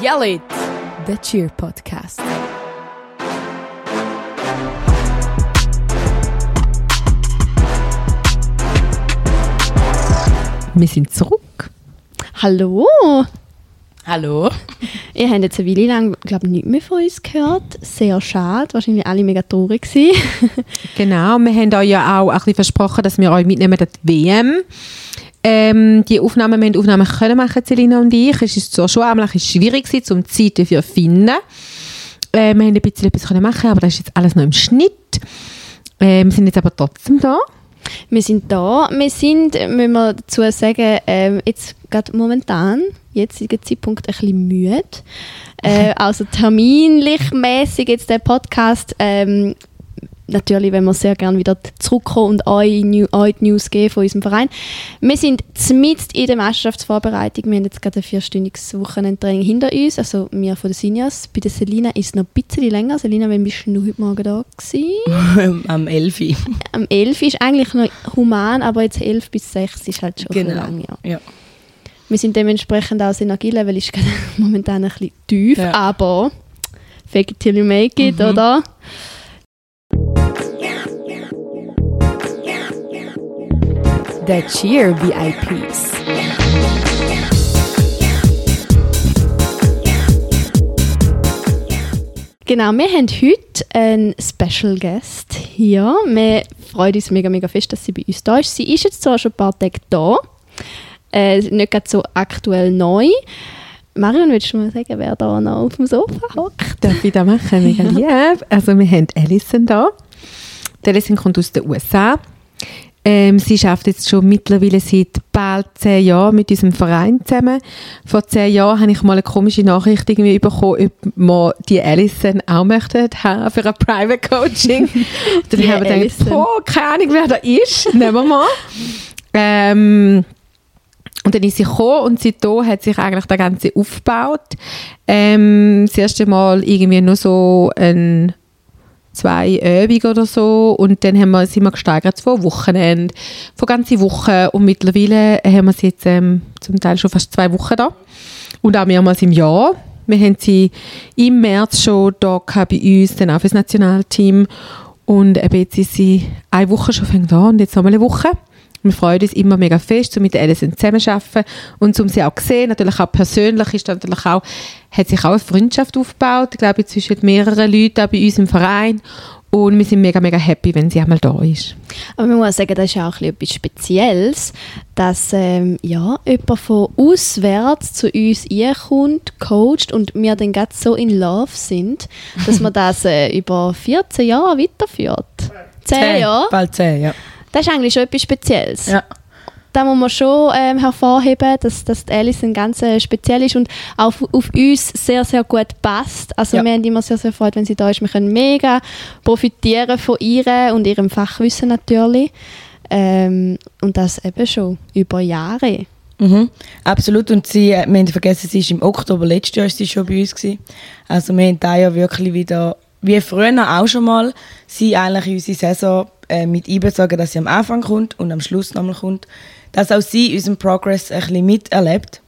Yell It, der Cheer Podcast. Wir sind zurück. Hallo! Hallo. Ihr habt jetzt eine Weile lang, glaube ich, nichts mehr von uns gehört. Sehr schade, wahrscheinlich alle mega traurig gewesen. Genau, wir haben euch ja auch ein bisschen versprochen, dass wir euch mitnehmen an die WM. Ähm, die Aufnahmen, wir haben Aufnahmen können machen, Selina und ich. Es ist zwar schon einmal schwierig gewesen, um Zeit dafür zu finden. Äh, wir haben ein bisschen etwas können machen, aber das ist jetzt alles noch im Schnitt. Äh, wir sind jetzt aber trotzdem da. Wir sind da. Wir sind, müssen wir dazu sagen, ähm, jetzt gerade momentan, jetzigen Zeitpunkt, ein bisschen müde. Äh, also terminlich mäßig jetzt der Podcast. Ähm, natürlich, wenn wir sehr gerne wieder zurückkommen und euch, euch die News geben von unserem Verein. Wir sind mitten in der Meisterschaftsvorbereitung. Wir haben jetzt gerade ein vierstündiges Wochenendtraining hinter uns, also wir von den Seniors. Bei der Selina ist es noch ein bisschen länger. Selina, wann bist du heute Morgen da gewesen? Am 11. Am 11 ist eigentlich noch human, aber jetzt 11 bis 6 ist halt schon Genau. lang. Ja. Ja. Wir sind dementsprechend auch das Energielevel ist momentan ein bisschen tief, Ja. aber fake it till you make it, Mhm. oder? Der Cheer VIPs. Genau, wir haben heute einen Special Guest hier. Wir freuen uns mega, mega fest, dass sie bei uns da ist. Sie ist jetzt zwar schon ein paar Tage da, äh, nicht gerade so aktuell neu. Marion, willst du mal sagen, wer da noch auf dem Sofa hockt? Darf ich das machen? Mega lieb. Also wir haben Alison da. Die Alison kommt aus den USA. Ähm, sie arbeitet jetzt schon mittlerweile seit bald zehn Jahren mit unserem Verein zusammen. Vor zehn Jahren habe ich mal eine komische Nachricht irgendwie bekommen, ob wir die Alison auch möchten haben für ein Private Coaching. Dann haben wir gedacht, boah, keine Ahnung, wer da ist. Nehmen wir mal. Ähm, und dann ist sie gekommen und seitdem hat sich eigentlich der Ganze aufgebaut. Ähm, das erste Mal irgendwie nur so ein zwei Übungen oder so und dann haben wir, sind wir gesteigert von Wochenende, von ganze Wochen und mittlerweile haben wir sie jetzt ähm, zum Teil schon fast zwei Wochen da und auch mehrmals im Jahr. Wir haben sie im März schon da bei uns, dann auch für das Nationalteam und eben jetzt ist sie eine Woche schon an und jetzt nochmal eine Woche. Wir freuen uns immer mega fest, um mit der Alison zusammenzuarbeiten und um sie auch zu sehen, natürlich auch persönlich ist natürlich auch, hat sich auch eine Freundschaft aufgebaut, ich glaube zwischen mehreren Leuten auch bei uns im Verein und wir sind mega, mega happy, wenn sie einmal da ist. Aber man muss sagen, das ist auch ein bisschen etwas Spezielles, dass ähm, ja, jemand von auswärts zu uns kommt, coacht und wir dann gerade so in Love sind, dass man das äh, über 14 Jahre weiterführt. 10 Jahre? Bald 10, ja. Das ist eigentlich schon etwas Spezielles. ja. Da muss man schon ähm, hervorheben, dass, dass die Alison ganz äh, speziell ist und auch auf, auf uns sehr, sehr gut passt. Also Ja. wir haben immer sehr, sehr Freude, wenn sie da ist. Wir können mega profitieren von ihr und ihrem Fachwissen natürlich. Ähm, und das eben schon über Jahre. Mhm. Absolut. Und sie, äh, wir haben vergessen, sie ist im Oktober letztes Jahr sie schon bei uns gewesen. Also wir haben da ja wirklich wieder, wie früher auch schon mal, sie eigentlich in unsere Saison äh, mit einbezogen, dass sie am Anfang kommt und am Schluss nochmal kommt. Dass auch sie unseren Progress ein bisschen miterlebt.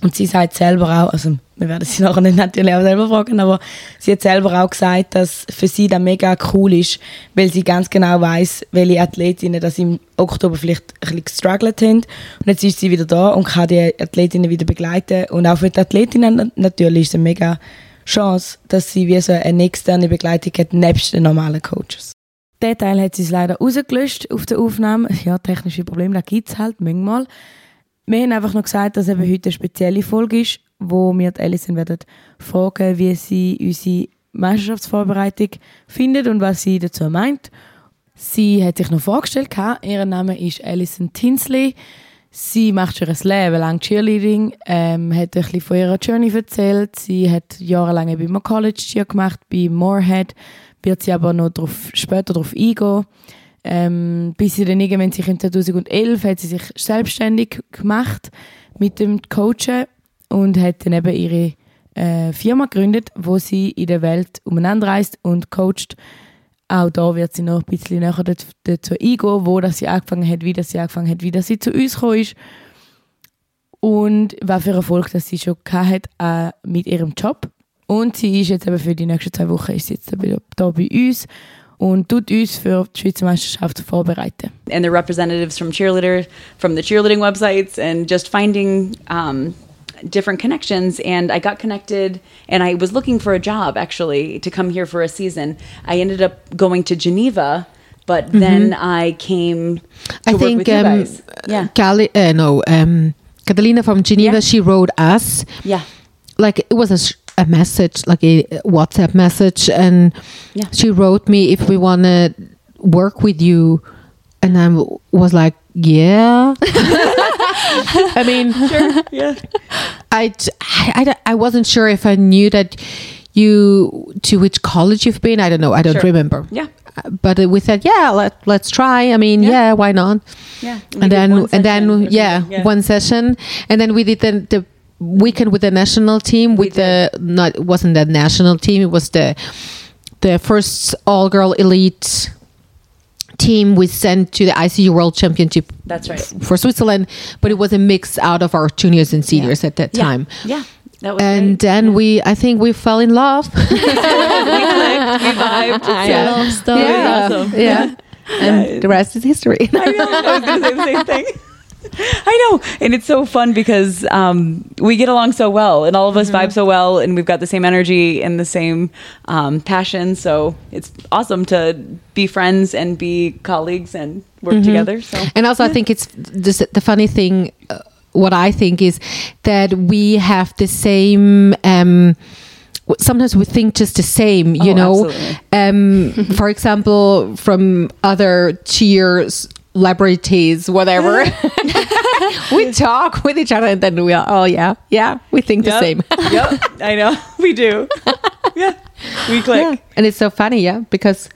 Und sie sagt selber auch, also wir werden sie nachher nicht natürlich auch selber fragen, aber sie hat selber auch gesagt, dass für sie das mega cool ist, weil sie ganz genau weiß, welche Athletinnen das im Oktober vielleicht ein bisschen gestruggelt haben. Und jetzt ist sie wieder da und kann die Athletinnen wieder begleiten. Und auch für die Athletinnen na- natürlich ist es eine mega Chance, dass sie wie so eine externe Begleitung hat, nebst den normalen Coaches. Der Teil hat sie leider rausgelöscht auf der Aufnahme. Ja, technische Probleme, das gibt es halt manchmal. Wir haben einfach noch gesagt, dass eben heute eine spezielle Folge ist, wo wir die Alison werden fragen, wie sie unsere Meisterschaftsvorbereitung findet und was sie dazu meint. Sie hat sich noch vorgestellt, ihr Name ist Alison Tinsley. Sie macht schon ein Leben lang Cheerleading, ähm, hat ein bisschen von ihrer Journey erzählt. Sie hat jahrelang eben immer College Cheer gemacht bei Moorhead, wird sie aber noch drauf, später darauf eingehen. Ähm, bis sie dann irgendwann sich in 2011 hat sie sich selbstständig gemacht mit dem Coachen und hat dann eben ihre äh, Firma gegründet, wo sie in der Welt umeinander reist und coacht. Auch da wird sie noch ein bisschen näher dazu eingehen, wo das sie angefangen hat, wie das sie angefangen hat, wie das sie zu uns gekommen ist. und was für Erfolg das sie schon hat äh, mit ihrem Job. Und sie ist jetzt eben für die nächsten zwei Wochen ist jetzt hier bei uns und tut uns für die Schweizer Meisterschaft vorbereiten. And the representatives from cheerleader, from the cheerleading websites, and just finding um, different connections. And I got connected, and I was looking for a job actually to come here for a season. I ended up going to Geneva, but then I came to I work think with you um, guys. Yeah, Cali- uh, no, um, Catalina from Geneva, Yeah. she wrote us yeah, like it was a, sh- a message, like a WhatsApp message, and Yeah. she wrote me if we want to work with you, and I was like, yeah. I mean, yeah. I, I, I wasn't sure if I knew that you to which college you've been. I don't know. I don't Sure. remember. Yeah. But we said, yeah, let, let's try. I mean, Yeah. yeah, why not? Yeah, we and then and then yeah, yeah. one session and then we did the, the weekend with the national team with the not wasn't the national team it was the the first all girl elite team we sent to the ICU World Championship That's right. for Switzerland but it was a mix out of our juniors and seniors at that time Yeah, that was and great. then we I think we fell in love we clicked, we vibed. Love story. yeah awesome. yeah and the rest is history I know. I was going to say the same thing. I know. And it's so fun because um, we get along so well and all of us vibe so well and we've got the same energy and the same um, passion. So it's awesome to be friends and be colleagues and work together. So And also, I think it's this, the funny thing. Uh, what I think is that we have the same. Um, sometimes we think just the same, you Oh, know. Um, for example, from other cheers celebrities, whatever. we talk with each other, and then we are, oh yeah, yeah, we think the same. yep, I know. We do. Yeah. We click. Yeah. And it's so funny, yeah, because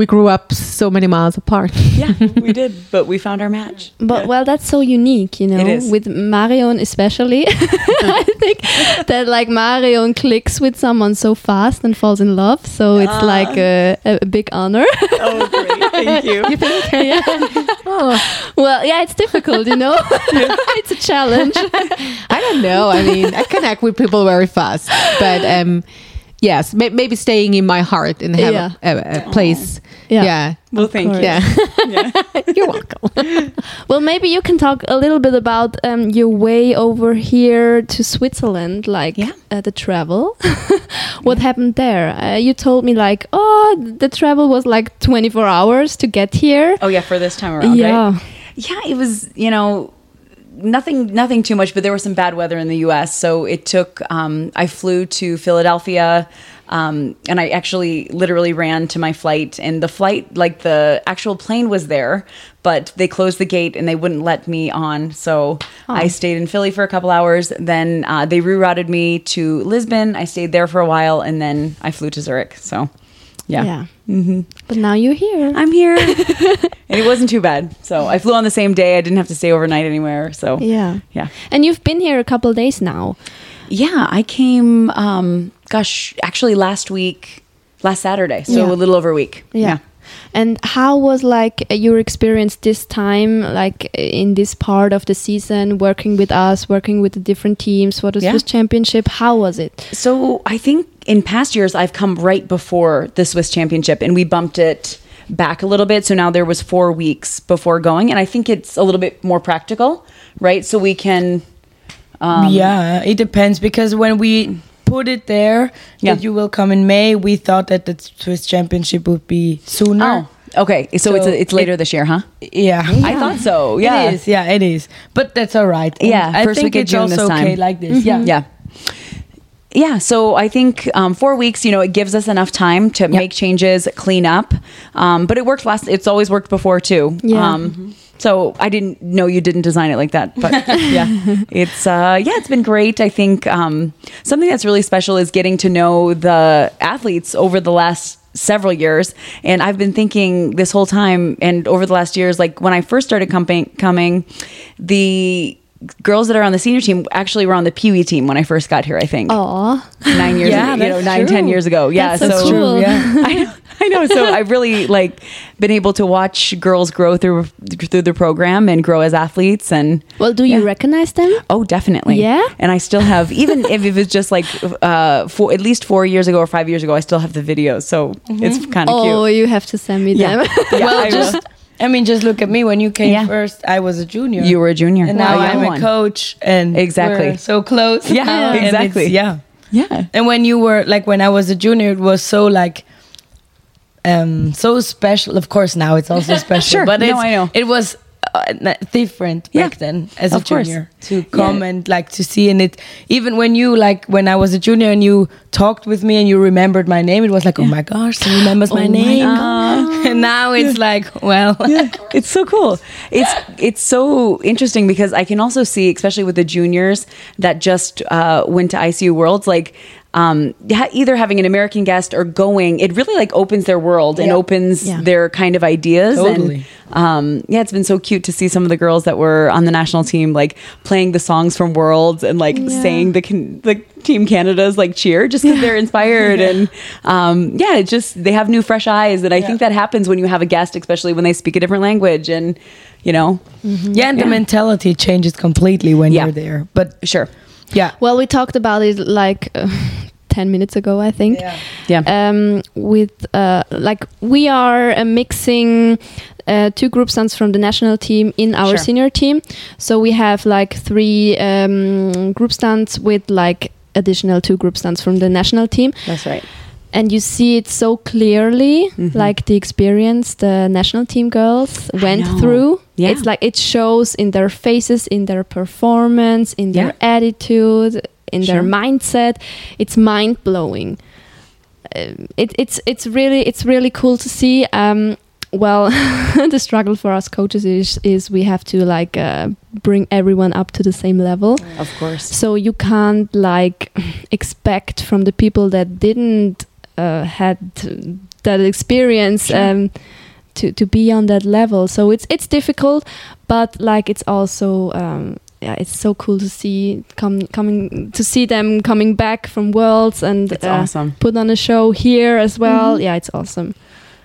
we grew up so many miles apart. Yeah, we did. But we found our match. But Yeah. well, that's so unique, you know, It is. with Marion especially. I think that like Marion clicks with someone so fast and falls in love. So it's Ah. like a, a big honor. Oh, great. Thank you. you think? oh, well, yeah, it's difficult, you know. it's a challenge. I don't know. I mean, I connect with people very fast, but um, yes, may- maybe staying in my heart and have Yeah. a, a, a place. Yeah. Yeah, Well, thank course. you. yeah. Yeah. You're welcome. Well, maybe you can talk a little bit about um, your way over here to Switzerland, like Yeah. uh, the travel. what happened there? Uh, you told me like, oh, the travel was like 24 hours to get here. Oh yeah, for this time around, Yeah. right? Yeah, it was, you know, nothing nothing too much, but there was some bad weather in the US, so it took um I flew to Philadelphia um, and I actually literally ran to my flight and the flight like the actual plane was there, but they closed the gate and they wouldn't let me on. So I stayed in Philly for a couple hours. Then uh, they rerouted me to Lisbon. I stayed there for a while and then I flew to Zurich. So yeah. Yeah. But now you're here. I'm here. and it wasn't too bad. So I flew on the same day. I didn't have to stay overnight anywhere. So yeah. yeah. And you've been here a couple days now. Yeah, I came um gosh, actually last week, last Saturday. So Yeah. a little over a week. Yeah. And how was like your experience this time, like in this part of the season, working with us, working with the different teams for the Yeah. Swiss Championship? How was it? So I think in past years I've come right before the Swiss Championship and we bumped it back a little bit. So now there was four weeks before going. And I think it's a little bit more practical, right? So we can um, yeah, it depends because when we put it there Yeah. that you will come in May, we thought that the Swiss Championship would be sooner. Oh, okay. So, it's So it's later it- this year, huh? Yeah. I thought so. Yeah. It is, yeah, it is. But that's all right. And Yeah, I first think it's June also okay like this. Mm-hmm. Yeah. Yeah. Yeah, so I think um, four weeks, you know, it gives us enough time to make changes, clean up. Um, but it worked last, it's always worked before too. Yeah. Um, so I didn't know you didn't design it like that, but yeah, it's uh, yeah, it's been great. I think um, something that's really special is getting to know the athletes over the last several years, and I've been thinking this whole time, and over the last years, like when I first started coming, coming, the girls that are on the senior team actually were on the Pee Wee team when I first got here. I think Aw. nine years, Yeah, you know, nine, true. ten years ago. Yeah, That's so so cool. yeah. I know, I know. So I've really like been able to watch girls grow through through the program and grow as athletes and. Well, do you recognize them? Oh, definitely. Yeah? And I still have, even if it was just like uh, four, at least four years ago or five years ago, I still have the videos. So it's kind of Oh, cute. you have to send me Yeah. them. Yeah, well, I will. I mean, just look at me. When you came Yeah. first, I was a junior. You were a junior. and now a young I'm a coach, and Exactly. we're so close. Yeah, exactly. Yeah. Yeah. And when you were like when I was a junior, it was so like um so special. Of course, now it's also special. Sure. but No, I know. it was uh, different Yeah. back then as Of a course. junior to come and like to see and it even when you like when I was a junior and you talked with me and you remembered my name, it was like oh my gosh, she remembers my name. and now it's like well, it's so cool. It's it's so interesting because I can also see, especially with the juniors that just uh, went to ICU Worlds, like um, ha- either having an American guest or going, it really like opens their world and Yeah. opens Yeah. their kind of ideas. Totally. And um, yeah, it's been so cute to see some of the girls that were on the national team like playing the songs from Worlds and like Yeah. saying the can- the Team Canada's like cheer just because they're inspired and um, yeah, it just they have new fresh eyes and I think that happens when you have a guest, especially when they speak a different language and you know, yeah, and the mentality changes completely when Yeah. you're there. But sure, yeah, well, we talked about it like uh, 10 minutes ago, I think. Yeah. yeah, um, with uh, like we are uh, mixing uh, two group stunts from the national team in our Sure. senior team. So we have like three um, group stunts with like additional two group stunts from the national team, that's right. And you see it so clearly, Mhm. like the experience the national team girls went through. Yeah. It's like it shows in their faces, in their performance, in their attitude, in their mindset. It's mind blowing. Um, it, it's it's really it's really cool to see. Um, well, the struggle for us coaches is is we have to like uh, bring everyone up to the same level. Of course. So you can't like expect from the people that didn't uh, had that experience Sure. um, to to be on that level. So it's it's difficult, but like it's also um, yeah, it's so cool to see come coming to see them coming back from worlds and uh, awesome. put on a show here as well. Yeah, it's awesome.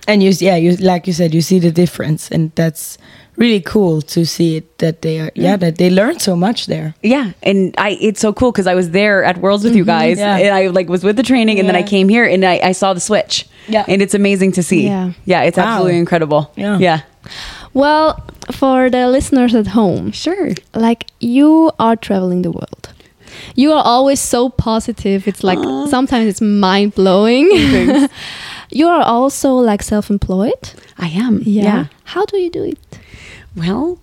and you yeah you like you said you see the difference and that's really cool to see it that they are yeah that they learn so much there Yeah, and I it's so cool because I was there at Worlds with you mm-hmm. guys, Yeah. and I like was with the training, and then I came here and I, I saw the switch. Yeah. and it's amazing to see. Yeah. yeah, it's Wow. absolutely incredible. Yeah. yeah, Well, for the listeners at home, sure. like you are traveling the world. You are always so positive. It's like sometimes it's mind blowing. you are also like self employed. I am. yeah. How do you do it? Well,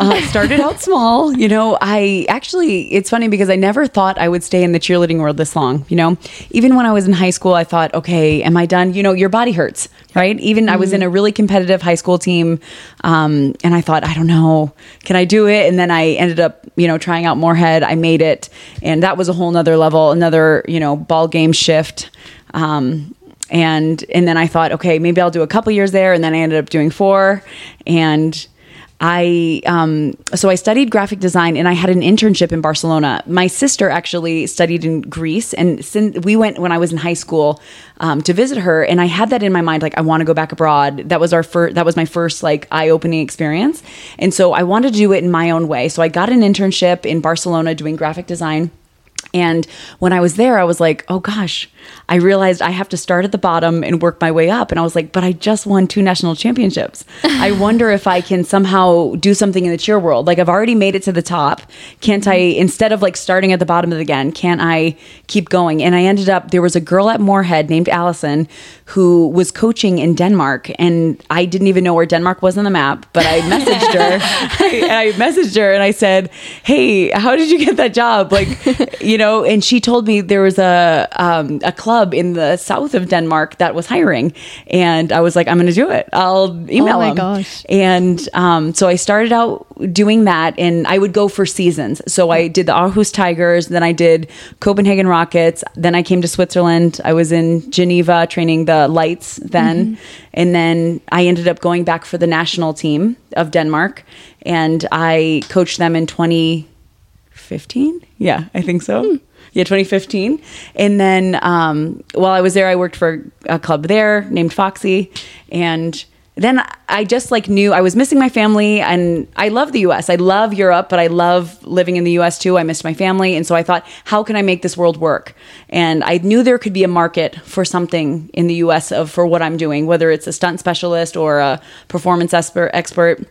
uh, started out small. You know, I actually, it's funny because I never thought I would stay in the cheerleading world this long. You know, even when I was in high school, I thought, okay, am I done? You know, your body hurts, right? Even I was in a really competitive high school team. Um, and I thought, I don't know, can I do it? And then I ended up, you know, trying out Morehead. I made it. And that was a whole nother level, another, you know, ball game shift. Um, and and then I thought, okay, maybe I'll do a couple years there, and then I ended up doing four, and I um, so I studied graphic design, and I had an internship in Barcelona. My sister actually studied in Greece, and since we went when I was in high school um, to visit her, and I had that in my mind, like I want to go back abroad. That was our first, that was my first like eye opening experience, and so I wanted to do it in my own way. So I got an internship in Barcelona doing graphic design. And when I was there, I was like, oh gosh, I realized I have to start at the bottom and work my way up. And I was like, but I just won two national championships. I wonder if I can somehow do something in the cheer world. Like I've already made it to the top. Can't I, mm-hmm. instead of like starting at the bottom of it again, can't I keep going? And I ended up, there was a girl at Morehead named Allison who was coaching in Denmark. And I didn't even know where Denmark was on the map, but I messaged her. I, I messaged her and I said, hey, how did you get that job? Like, you know, and she told me there was a um, a club in the south of Denmark that was hiring, and I was like, I'm going to do it. I'll email Oh my them. gosh. And um, so I started out doing that, and I would go for seasons. So I did the Aarhus Tigers, then I did Copenhagen Rockets, then I came to Switzerland. I was in Geneva training the Lights then, and then I ended up going back for the national team of Denmark, and I coached them in 20. 2015. Yeah, I think so. Yeah, 2015. And then um, while I was there, I worked for a club there named Foxy, and then I just like knew I was missing my family, and I love the U.S. I love Europe, but I love living in the U.S. too. I missed my family, and so I thought, how can I make this world work? And I knew there could be a market for something in the U.S. of for what I'm doing, whether it's a stunt specialist or a performance expert.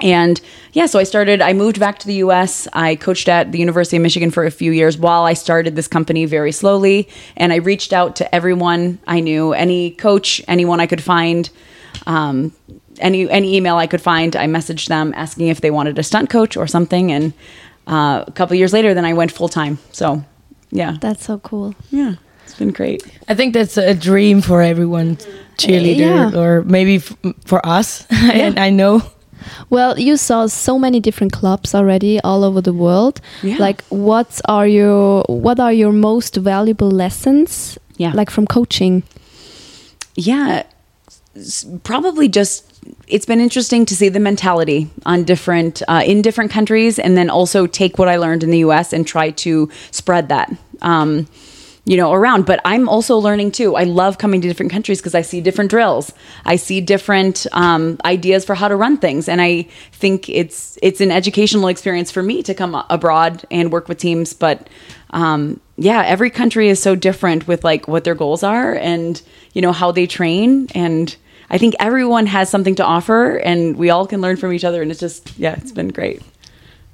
Expert and yeah, so I started, I moved back to the US. I coached at the University of Michigan for a few years while I started this company very slowly. And I reached out to everyone I knew, any coach, anyone I could find, um, any, any email I could find. I messaged them asking if they wanted a stunt coach or something. And uh, a couple years later, then I went full time. So yeah, That's so cool. yeah, it's been great. I think that's a dream for everyone, cheerleader, Yeah. or maybe f- for us. and I know. Well, you saw so many different clubs already all over the world. Yeah. Like, what are your what are your most valuable lessons? Yeah. Like from coaching. yeah probably just it's been interesting to see the mentality on different uh, in different countries and then also take what i learned in the us and try to spread that um, you know around. But i'm also learning too. I love coming to different countries because i see different drills. I see different um, ideas for how to run things. And i think it's it's an educational experience for me to come abroad and work with teams. But um, yeah every country is so different with like what their goals are and you know how they train. And i think everyone has something to offer and we all can learn from each other. And it's just yeah it's been great.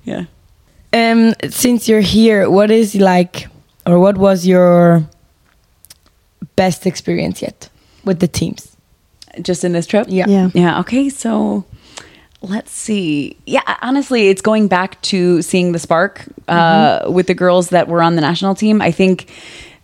Yeah. Um, since you're here, what is like, or what was your best experience yet with the teams? just in this trip Yeah. Yeah. Yeah. Okay. So let's see. Yeah. Honestly, it's going back to seeing the spark uh, with the girls that were on the national team. I think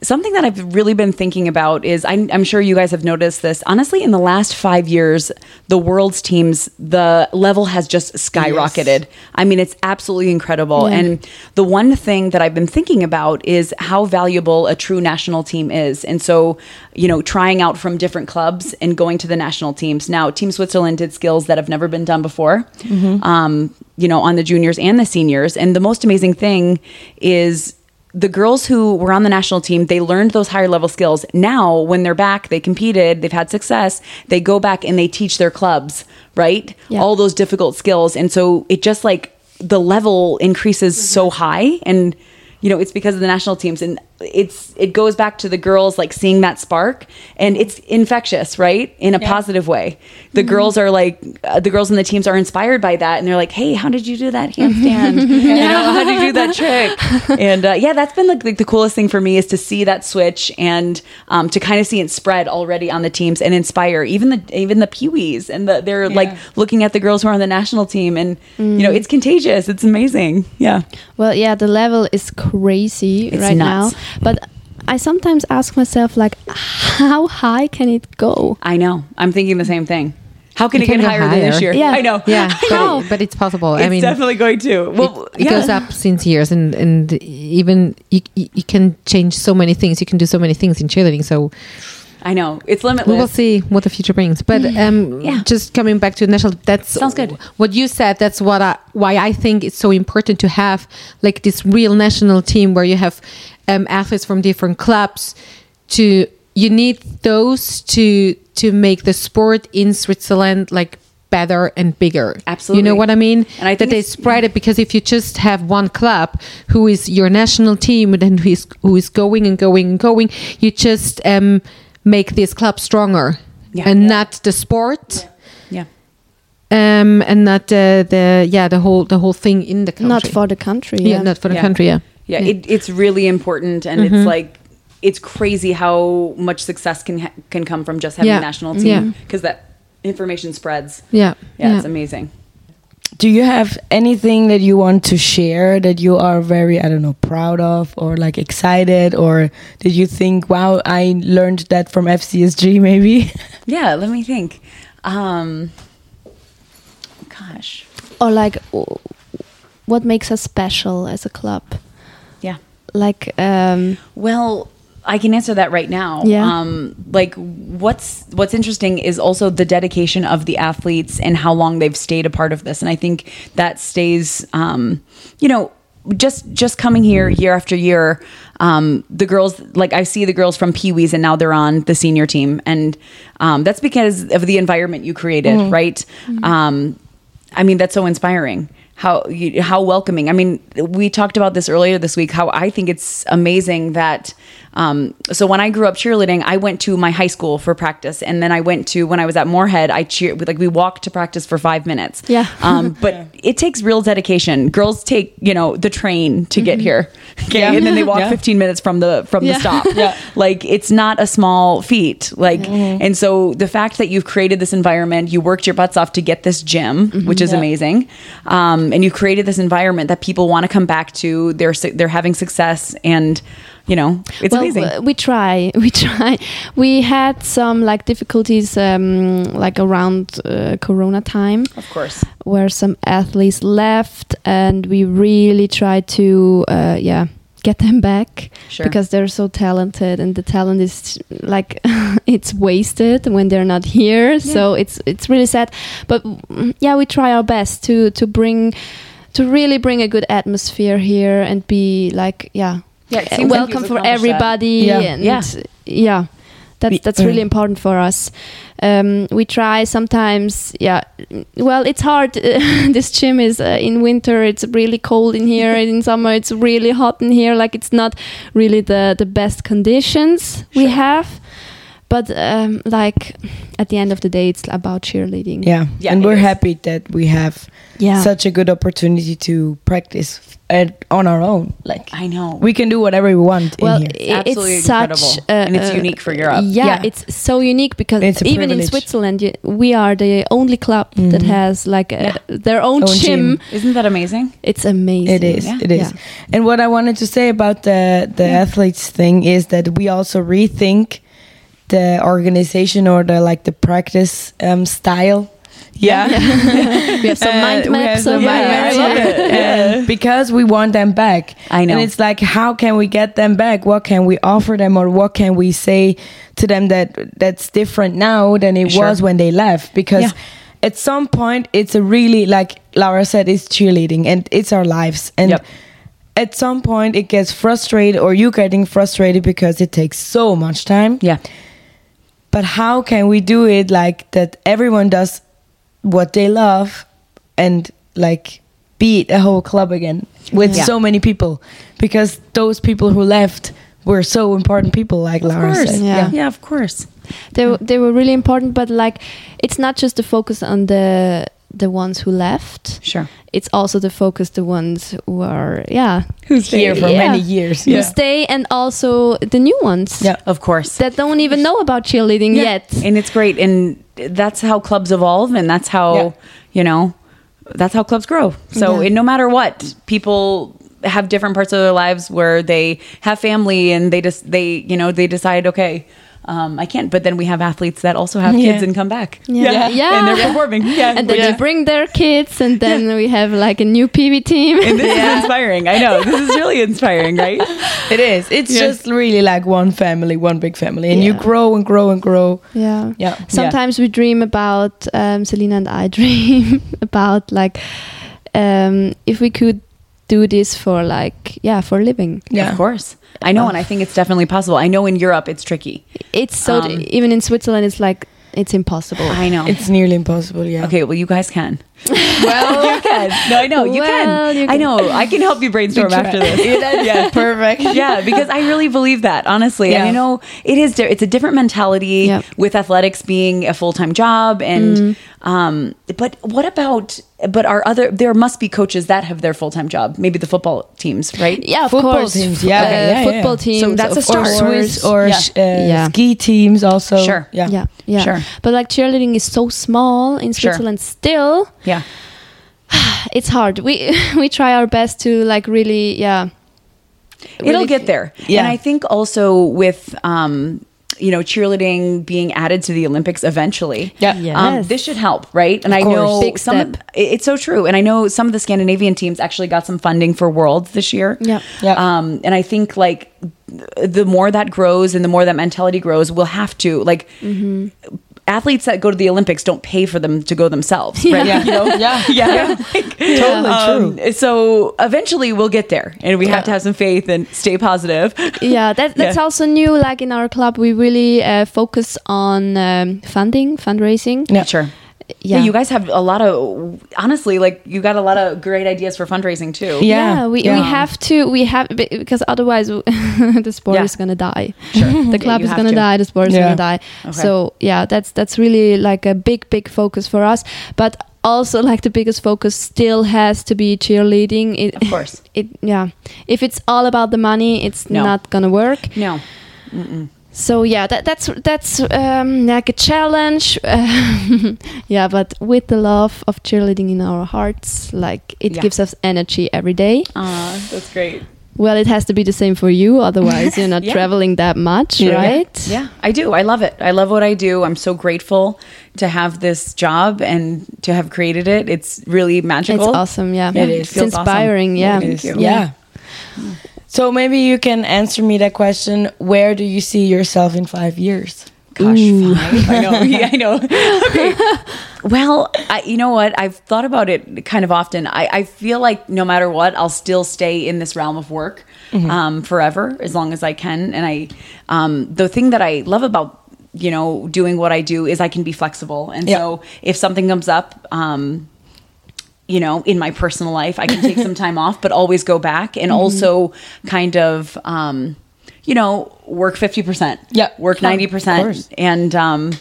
something that I've really been thinking about is I, I'm sure you guys have noticed this. Honestly, in the last five years, the world's teams, the level has just skyrocketed. I mean, it's absolutely incredible. Yeah. And the one thing that I've been thinking about is how valuable a true national team is. And so, you know, trying out from different clubs and going to the national teams. Now, Team Switzerland did skills that have never been done before, um, you know, on the juniors and the seniors. And the most amazing thing is the girls who were on the national team, they learned those higher level skills. Now, when they're back, they competed, they've had success, they go back and they teach their clubs, right? Yeah. All those difficult skills. And so it just like the level increases mm-hmm. so high and you know, it's because of the national teams and it's it goes back to the girls like seeing that spark and it's infectious, right? In a positive way. The girls are like uh, the girls in the teams are inspired by that and they're like, "Hey, how did you do that handstand? you know, how did you do that trick?" And uh, yeah, that's been like the, the coolest thing for me is to see that switch and um, to kind of see it spread already on the teams and inspire even the even the peewees and the, they're like looking at the girls who are on the national team and you know, it's contagious. It's amazing. Yeah. Well, yeah, the level is crazy It's right nuts. now. But I sometimes ask myself, like, how high can it go? I know. I'm thinking the same thing. How can It it, get can go higher, than this year? Yeah. I know. Yeah, I but, know. it- but it's possible. it's I mean, definitely going to. Well, it, it goes up since years, and and even you, you you can change so many things. You can do so many things in cheerleading. So I know. It's limitless. we will see what the future brings. But um, Yeah. just coming back to national, that's Sounds good. What you said, that's what I, why I think it's so important to have like this real national team where you have um, athletes from different clubs. To you need those to to make the sport in Switzerland like better and bigger. Absolutely. you know what I mean. And I that think they spread it because if you just have one club who is your national team and who is who is going and going and going, you just um, make this club stronger Yeah. and Yeah. not the sport. Yeah. Um, and not the, the yeah the whole the whole thing in the country. Not for the country. yeah, Yeah. not for the Yeah. country. Yeah, Yeah. It, it's really important, and Mm-hmm. it's like it's crazy how much success can ha- can come from just having Yeah. a national team because that information spreads. yeah, Yeah, it's amazing. Do you have anything that you want to share that you are very, I don't know, proud of or like excited? Or did you think, wow, I learned that from FCSG maybe? Yeah. Let me think. Um, gosh. Or like, what makes us special as a club? Yeah. Like, um, Well, I can answer that right now. Yeah. Um, like what's what's interesting is also the dedication of the athletes and how long they've stayed a part of this, and I think that stays. Um, you know, just just coming here year after year, um, the girls like I see the girls from Pee Wees and now they're on the senior team, and um, that's because of the environment you created, right? Um, I mean, that's so inspiring. How you, how welcoming. I mean, we talked about this earlier this week. How I think it's amazing that. Um, so when I grew up cheerleading, I went to my high school for practice, and then I went to when I was at Morehead. I cheer like we walked to practice for five minutes. Yeah. Um, but it takes real dedication. Girls take you know the train to get here, okay, and then they walk Yeah. 15 minutes from the from Yeah. the stop. Yeah. Like it's not a small feat. Like and so the fact that you've created this environment, you worked your butts off to get this gym, which is Yeah. amazing, um, and you've created this environment that people want to come back to. They're they're having success, and you know it's well, amazing. we try. We try. We had some like difficulties, um, like around uh, Corona time, of course. where some athletes left, and we really tried to, uh, yeah, get them back Sure. because they're so talented, and the talent is like it's wasted when they're not here. So it's it's really sad. But mm, yeah, we try our best to to bring. To really bring a good atmosphere here and be like, yeah, Yeah, uh, like welcome for that. everybody Yeah. and Yeah. yeah, that's that's really important for us. Um, we try sometimes yeah well it's hard. This gym is uh, in winter it's really cold in here. And in summer it's really hot in here. Like it's not really the the best conditions we have. But um, like at the end of the day it's about cheerleading. Yeah. Yeah, and we're is. happy that we have Yeah. such a good opportunity to practice at, on our own. Like I know. we can do whatever we want well, in here. i- Absolutely it's such incredible. uh, And it's uh, unique for Europe. Yeah, Yeah. it's so unique because It's a even in. Switzerland, you, we are the only club that has like a, Yeah. their own, Own gym. gym. Isn't that amazing? It's amazing. It is. Yeah. It is. Yeah. And what I wanted to say about the the athletes thing is that we also rethink the organization or the like the practice um, style. Yeah. we have some Uh, mind we have maps. some mind maps, I love it. And because we want them back. I know. And it's like, how can we get them back? What can we offer them, or what can we say to them that that's different now than it Sure. was when they left? Because Yeah. at some point, it's a really like Laura said, it's cheerleading, and it's our lives, and. Yep. At some point, it gets frustrated, or you getting frustrated because it takes so much time Yeah. but how can we do it like that everyone does what they love and like beat a whole club again with Yeah. so many people because those people who left were so important people like Laura course. said Yeah. Yeah, of course. They were- they were really important, but like it's not just the focus on the the ones who left. Sure. It's also the focus the ones who are yeah who's here for Yeah. many years who stay and also the new ones Yeah. Of course. that don't even know about cheerleading Yeah. yet. and it's great and that's how clubs evolve and that's how Yeah. you know that's how clubs grow so Yeah. no matter what people have different parts of their lives where they have family and they just they you know they decide okay um, I can't, but then we have athletes that also have Yeah. kids and come back. Yeah. Yeah. yeah. And they're performing. Yeah. and then which- they bring their kids, and then we have like a new Pee Wee team. and this is inspiring. I know. This is really inspiring, right? it is it's Yeah. just really like one family one big family and you grow and grow and grow yeah. yeah Sometimes we dream about um, Selina and I dream about like um, if we could do this for like yeah for a living. yeah Of course. I know, and I think it's definitely possible. I know in Europe it's tricky. It's so Um, even in Switzerland it's like it's impossible. I know. it's nearly impossible yeah okay, well, you guys can. well, you can. No, I know. You Well, can. you I know. I can help you brainstorm try. after this. yeah. perfect yeah, because I really believe that, honestly. And Yeah. you know, it is di- it's a different mentality Yep. with athletics being a full-time job and Mm-hmm. um but what about but our other there must be coaches that have their full-time job, maybe the football teams, right? Yeah, of Football course. teams, yeah. uh, Okay, yeah, football yeah. teams. So that's a of start. or. Swiss or Yeah. sh- uh, Yeah. ski teams also Sure. yeah yeah, yeah. Sure. But like cheerleading is so small in Sure. Switzerland still. Yeah. It's hard. We we try our best to like really yeah. It'll really- get there. Yeah. And I think also with um you know, cheerleading being added to the Olympics eventually. Yeah. Yes. Um, this should help, right? And I course. know Big some. step. it- It's so true, and I know some of the Scandinavian teams actually got some funding for Worlds this year. Yeah. Yeah. Um, and I think like the more that grows and the more that mentality grows, we'll have to like. Athletes that go to the Olympics don't pay for them to go themselves, right? Yeah. You know, Yeah. yeah, Like, Totally true. um, So eventually we'll get there, and we Yeah. have to have some faith and stay positive. yeah that, that's Yeah. also new like in our club we really uh, focus on um, funding fundraising Yeah. Sure. Yeah, you guys have a lot of honestly, like you got a lot of great ideas for fundraising too. Yeah. we, yeah. we have to we have because otherwise the sport Yeah. is gonna die Sure. the club you is gonna to. die the sport is Yeah. gonna die Okay. so yeah that's that's really like a big big focus for us but also like the biggest focus still has to be cheerleading it, Of course. it yeah if it's all about the money it's No. not gonna work No. So yeah that, that's that's um, like a challenge yeah but with the love of cheerleading in our hearts like it Yeah. gives us energy every day Uh, that's great. well it has to be the same for you otherwise you're not Yeah. traveling that much Yeah. right Yeah, I do. I love it. I love what I do. I'm so grateful to have this job and to have created it. It's really magical. it's awesome yeah, Yeah, it it's feels awesome. inspiring yeah Thank It is, you. Yeah. So maybe you can answer me that question. Where do you see yourself in five years? Gosh, five. I know. Yeah, I know. Okay. Well, I, you know what? I've thought about it kind of often. I, I feel like no matter what, I'll still stay in this realm of work um, forever as long as I can. And I, um, the thing that I love about you know doing what I do is I can be flexible. And Yeah. so if something comes up. Um, you know, in my personal life, I can take some time off, but always go back and also kind of, um, you know, work 50%. Yeah. Work 90%. And, um,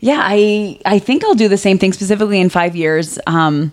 yeah, I, I think I'll do the same thing specifically in five years. Um,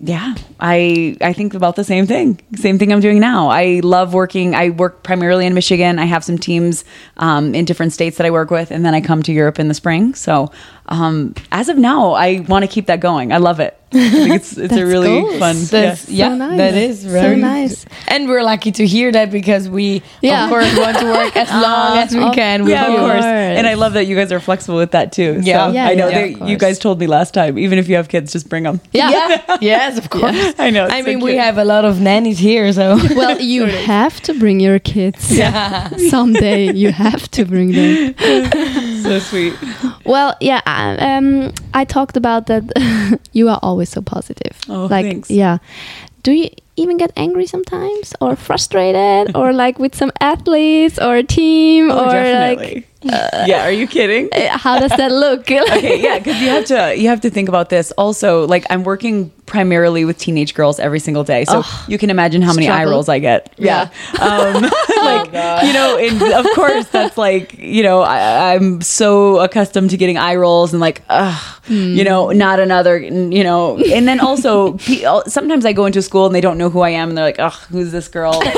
yeah, I I think about the same thing. Same thing I'm doing now. I love working. I work primarily in Michigan. I have some teams um, in different states that I work with, and then I come to Europe in the spring. So um, as of now, I want to keep that going. I love it. I think it's it's a really goals. fun. That's, yeah. yeah, nice. that is So very nice. And we're lucky to hear that because we, Yeah. of course, want to work as ah, long as we of can. Yeah, of course. course. And I love that you guys are flexible with that too. Yeah. So Yeah, I know yeah, they- you guys told me last time. Even if you have kids, just bring them. yeah, yes, of course. I know. it's I so mean, we have a lot of nannies here, so well you have to bring your kids yeah. someday you have to bring them so sweet. Well, yeah, I- um, I talked about that. you are always so positive. Oh, like, thanks. yeah. Do you even get angry sometimes, or frustrated, or like with some athletes or a team, Oh, or definitely. yeah, are you kidding? uh, how does that look? okay, yeah, because you have to you have to think about this. Also, like I'm working primarily with teenage girls every single day, so you can imagine how many eye rolls I get. Yeah. um, like you know, and of course that's like you know I, I'm so accustomed to getting eye rolls and like ugh, you know, not another, you know, and then also sometimes I go into school and they don't know who I am and they're like, ugh, who's this girl? you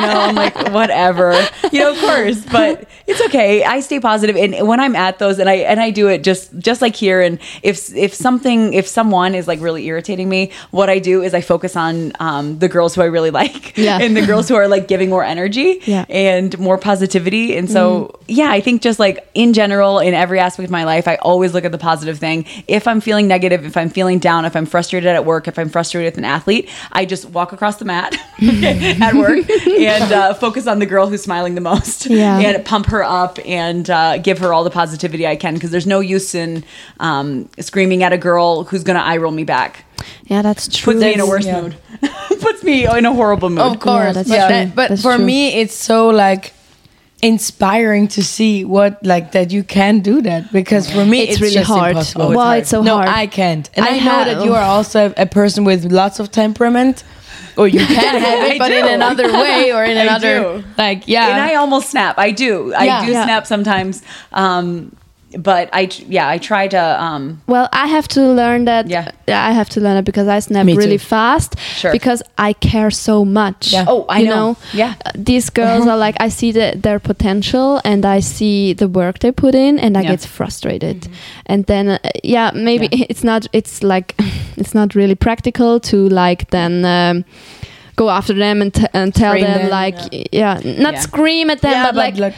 know, I'm like whatever, you know, of course, but it's okay. I stay positive, and when I'm at those, and I and I do it just just like here. And if if something, if someone is like really irritating me, what I do is I focus on um, the girls who I really like, Yeah. and the girls who are like giving more energy, Yeah. and more positivity. And so, yeah, I think just like in general, in every aspect of my life, I always look at the positive thing. If I'm feeling negative, if I'm feeling down, if I'm frustrated at work, if I'm frustrated with an athlete, I just walk across the mat at work and uh, focus on the girl who's smiling the most Yeah. and pump her up and uh, give her all the positivity I can because there's no use in um, screaming at a girl who's going to eye roll me back. yeah, that's true. Puts me in a worse yeah. mood. Puts me in a horrible mood. Of course, that's but, true. that- but That's for true. me, it's so like inspiring to see what like that you can do that because for me It's it's, really just hard. impossible. Oh, Well, it's so no, hard. I can't, and I I, know that you are also a person with lots of temperament, or you can have it, but in another way or in I another do. like yeah. And I almost snap. I do. I Yeah. do Yeah. snap sometimes. Um, but I, yeah, I try to. Um, Well, I have to learn that. Yeah. I have to learn it because I snap Me really too. fast. Sure. Because I care so much. Yeah. Oh, I you know. Yeah. Uh, These girls are like I see the, their potential and I see the work they put in and I Yeah. get frustrated. And then uh, yeah, maybe Yeah. it's not it's like it's not really practical to like then um, go after them and, t- and tell them them, like yeah, not Yeah. scream at them yeah, but, like, like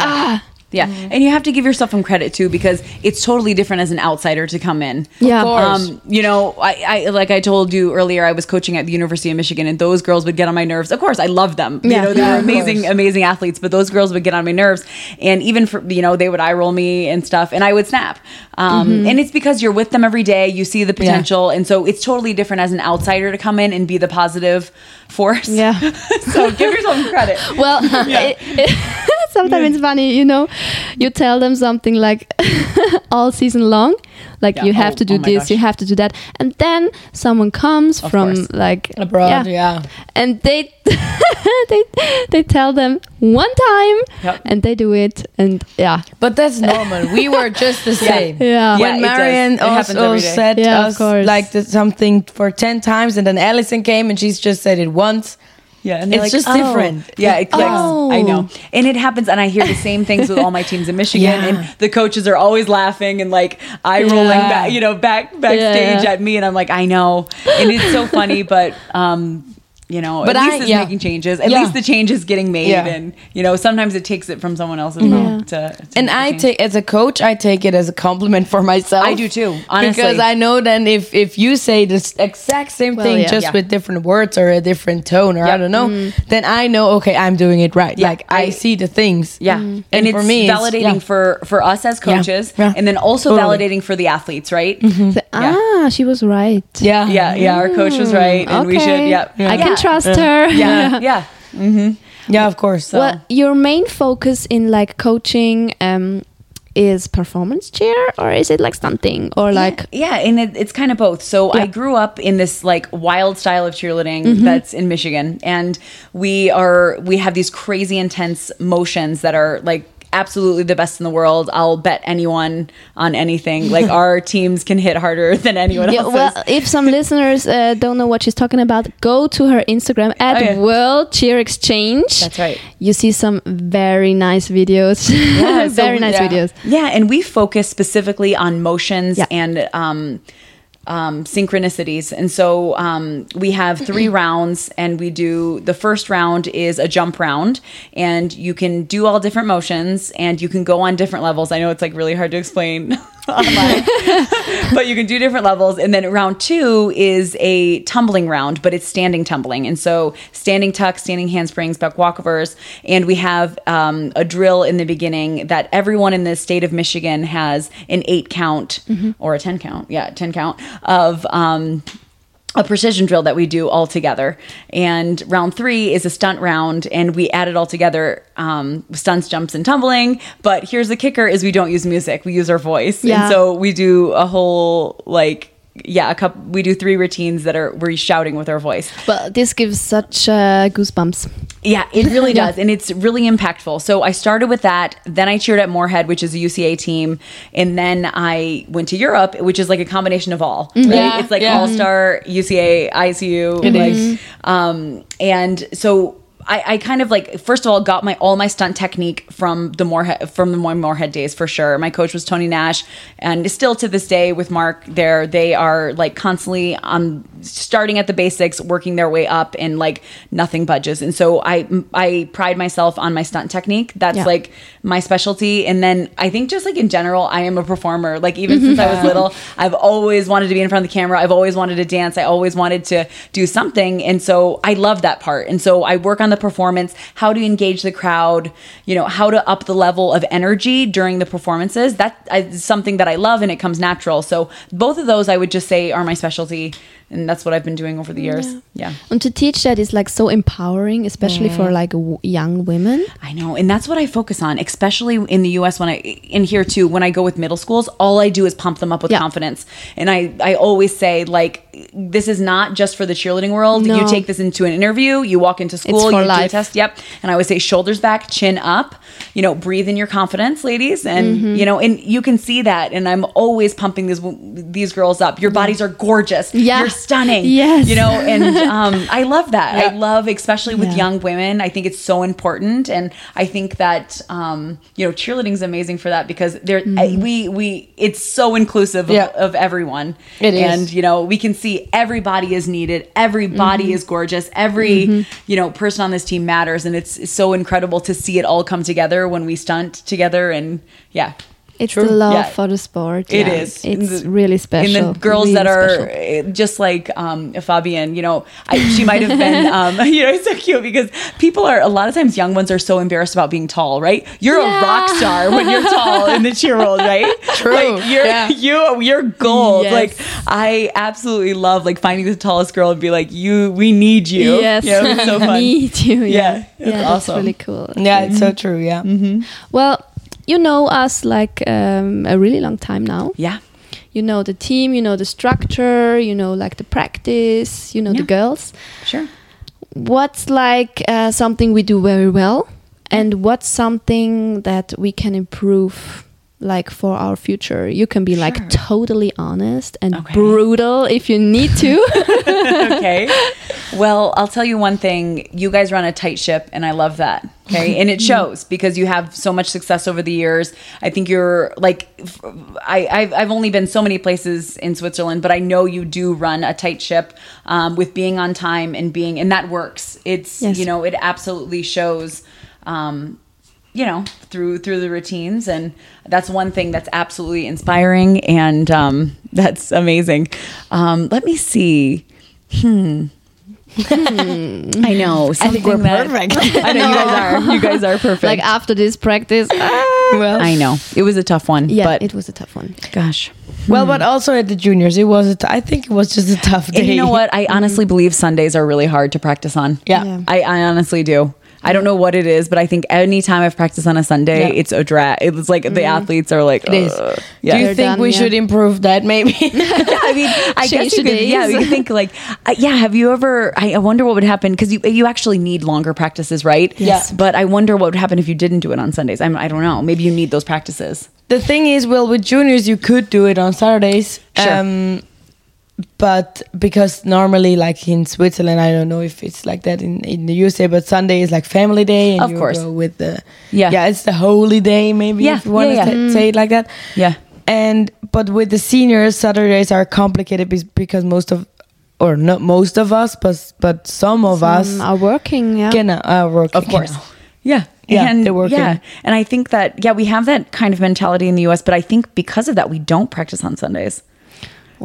ah Yeah, and you have to give yourself some credit too because it's totally different as an outsider to come in. Yeah. Of course. Um, you know, I, I like I told you earlier, I was coaching at the University of Michigan, and those girls would get on my nerves. Of course, I love them. Yeah. You know, they Yeah, were amazing, course. amazing athletes, but those girls would get on my nerves, and even for you know, they would eye roll me and stuff, and I would snap. Um, Mm-hmm. And it's because you're with them every day, you see the potential, and so it's totally different as an outsider to come in and be the positive force. Yeah. so give yourself credit. Well, it, it, sometimes it's funny, you know, you tell them something like all season long, like Yeah. you have Oh, to do oh this, gosh. you have to do that, and then someone comes Of from course. like Abroad, yeah. and they they they tell them one time, Yep. and they do it, and yeah, But that's normal. We were just the same. Yeah. Yeah, When it does. Marianne It happens also said Yeah, of us course. like the, something for 10 times and then Alison came and she's just said it once. Yeah, and It's like, just "Oh." different. Yeah, it, yes, Oh. I know, and it happens, and I hear the same things with all my teams in Michigan, Yeah. and the coaches are always laughing and like eye rolling Yeah. back, you know, back backstage Yeah. at me, and I'm like, I know, and it's so funny, but um, you know, But at I- least it's yeah. making changes. At Yeah. least the change is getting made, Yeah. and you know, sometimes it takes it from someone else's mouth Yeah. to, to And I take as a coach, I take it as a compliment for myself. I do too, honestly. because I know then if if you say the exact same Well, thing yeah. just Yeah. with different words or a different tone or Yeah. I don't know, mm. then I know okay, I'm doing it right. Yeah, like I, I- see the things. Yeah, mm-hmm. And and, for it's me, it's- validating yeah. for for us as coaches, Yeah. and then also Totally. validating for the athletes, right? Mm-hmm. So, ah, she was right. Yeah, Yeah, yeah, our coach was right, and we should, Okay. yeah, I can trust her. yeah, yeah. yeah, of course. So. Well, your main focus in like coaching um, is performance cheer, or is it like something, or like yeah, and it, it's kind of both. So I grew up in this like wild style of cheerleading that's in Michigan, and we are we have these crazy intense motions that are like absolutely the best in the world. I'll bet anyone on anything. Like our teams can hit harder than anyone Yeah, else's. well, if some listeners uh, don't know what she's talking about, go to her Instagram at Oh, yeah. World Cheer Exchange. That's right. You see some very nice videos. Yeah, so very nice yeah. videos. Yeah, and we focus specifically on motions and um, um, synchronicities. And so um, we have three rounds, and we do the first round is a jump round, and you can do all different motions, and you can go on different levels. I know it's like really hard to explain. online. but you can do different levels. And then round two is a tumbling round, but it's standing tumbling. And so standing tuck, standing handsprings, back walkovers. And we have um, a drill in the beginning that everyone in the state of Michigan has an eight count or a 10 count. Yeah, 10 count of. Um, a precision drill that we do all together. And round three is a stunt round, and we add it all together um, stunts, jumps, and tumbling. But here's the kicker: is we don't use music; we use our voice. Yeah. And so we do a whole like yeah, a couple. We do three routines that are we're shouting with our voice. But this gives such uh, goosebumps. Yeah, it really Yeah. does. And it's really impactful. So I started with that. Then I cheered at Morehead, which is a UCA team. And then I went to Europe, which is like a combination of all. Right? Yeah, It's like yeah. All Star, UCA, ICU. like, Um, and so. I, I kind of like first of all got my all my stunt technique from the Morehead from the Morehead days for sure. My coach was Tony Nash, and still to this day with Mark there, they are like constantly on starting at the basics, working their way up, and like nothing budges. And so I I pride myself on my stunt technique. That's Yeah. like my specialty. And then I think just like in general, I am a performer. Like even since I was mm-hmm. little, I've always wanted to be in front of the camera. I've always wanted to dance. I always wanted to do something. And so I love that part. And so I work on the performance, how to engage the crowd, you know, how to up the level of energy during the performances. That is something that I love and it comes natural. So both of those I would just say are my specialty. And that's what I've been doing over the years. Yeah. And to teach that is like so empowering, especially for like w- young women. I know, and that's what I focus on, especially in the U.S. When I in here too, when I go with middle schools, all I do is pump them up with Yeah. confidence, and I I always say like this is not just for the cheerleading world. No. You take this into an interview, you walk into school, for you do a life. test. Yep, and I always say shoulders back, chin up. You know, breathe in your confidence, ladies, and Mm-hmm. you know, and you can see that. And I'm always pumping these these girls up. Your bodies are gorgeous. Yeah. You're stunning. Yes. You know, and um, I love that. I love, especially with Yeah. young women, I think it's so important. And I think that, um, you know, cheerleading is amazing for that because there, Mm-hmm. we, we, it's so inclusive Yeah. of, of everyone. It is. And, you know, we can see everybody is needed. Everybody Mm-hmm. is gorgeous. Every, you know, person on this team matters. And it's, it's so incredible to see it all come together when we stunt together. And yeah. It's True. the love Yeah. for the sport. It yeah. is. It's The- really special. And the girls really that are special. uh, just like um, Fabian, you know, I, she might have been, um, you know, it's so cute because people are, a lot of times young ones are so embarrassed about being tall, right? You're a rock star when you're tall in the cheer world, right? True. Like, you're, Yeah. you, you're gold. Yes. Like, I absolutely love like finding the tallest girl and be like, you, we need you. Yes, You know, it's so fun. need you. Yeah, Yeah, it's yeah, that's awesome. really cool. Yeah, it's so true. Yeah. Well, you know us like um, a really long time now. Yeah. You know the team, you know the structure, you know like the practice, you know the girls. Sure. What's like uh, something we do very well, and what's something that we can improve, like for our future? You can be like totally honest and Okay. brutal if you need to. okay. Well, I'll tell you one thing. You guys run a tight ship, and I love that. Okay. And it shows because you have so much success over the years. I think you're like, I, I've, I've only been so many places in Switzerland, but I know you do run a tight ship um, with being on time and being, and that works. It's, Yes. you know, it absolutely shows. Um, you know through through the routines and that's one thing that's absolutely inspiring and um, that's amazing um, let me see hmm I know. I think we're that- perfect. I know you guys are. You guys are perfect. like after this practice. well, I know. It was a tough one. yeah, but it was a tough one. gosh. well, but also at the juniors, it was. A t- I think it was just a tough day. And you know what? I honestly believe Sundays are really hard to practice on. Yeah. Yeah. I, I honestly do. I don't know what it is, but I think anytime I've practiced on a Sunday, Yeah. it's a drag. It's like the athletes are like, It is. "Ugh." Do you They're think done, we yeah. should improve that? Maybe. yeah, I mean, I Change guess you the could. Yeah, you think like, uh, yeah. Have you ever? I, I wonder what would happen because you you actually need longer practices, right? Yes. But I wonder what would happen if you didn't do it on Sundays. I'm, I don't know. Maybe you need those practices. the thing is, well, with juniors, you could do it on Saturdays. Sure. Um, but because normally, like in Switzerland, I don't know if it's like that in, in the USA, but Sunday is like family day, and Of you course. go with the Yeah. yeah, it's the holy day, maybe Yeah, if you want yeah, to yeah. Mm. say it like that. Yeah. And but with the seniors, Saturdays are complicated because most of, or not most of us, but but some of us, are working. Yeah. genau, uh, are working. Of course. genau. Yeah. Yeah, and they're working. Yeah. And I think that, yeah, we have that kind of mentality in the US, but I think because of that, we don't practice on Sundays.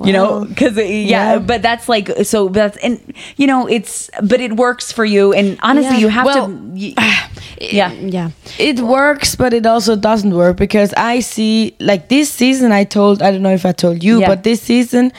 You know, because yeah, Yeah. but that's like so. That's and you know, it's but it works for you. And honestly, Yeah. you have Well, to. y- yeah, Yeah. it works, but it also doesn't work because I see like this season. I told I don't know if I told you, Yeah. but this season,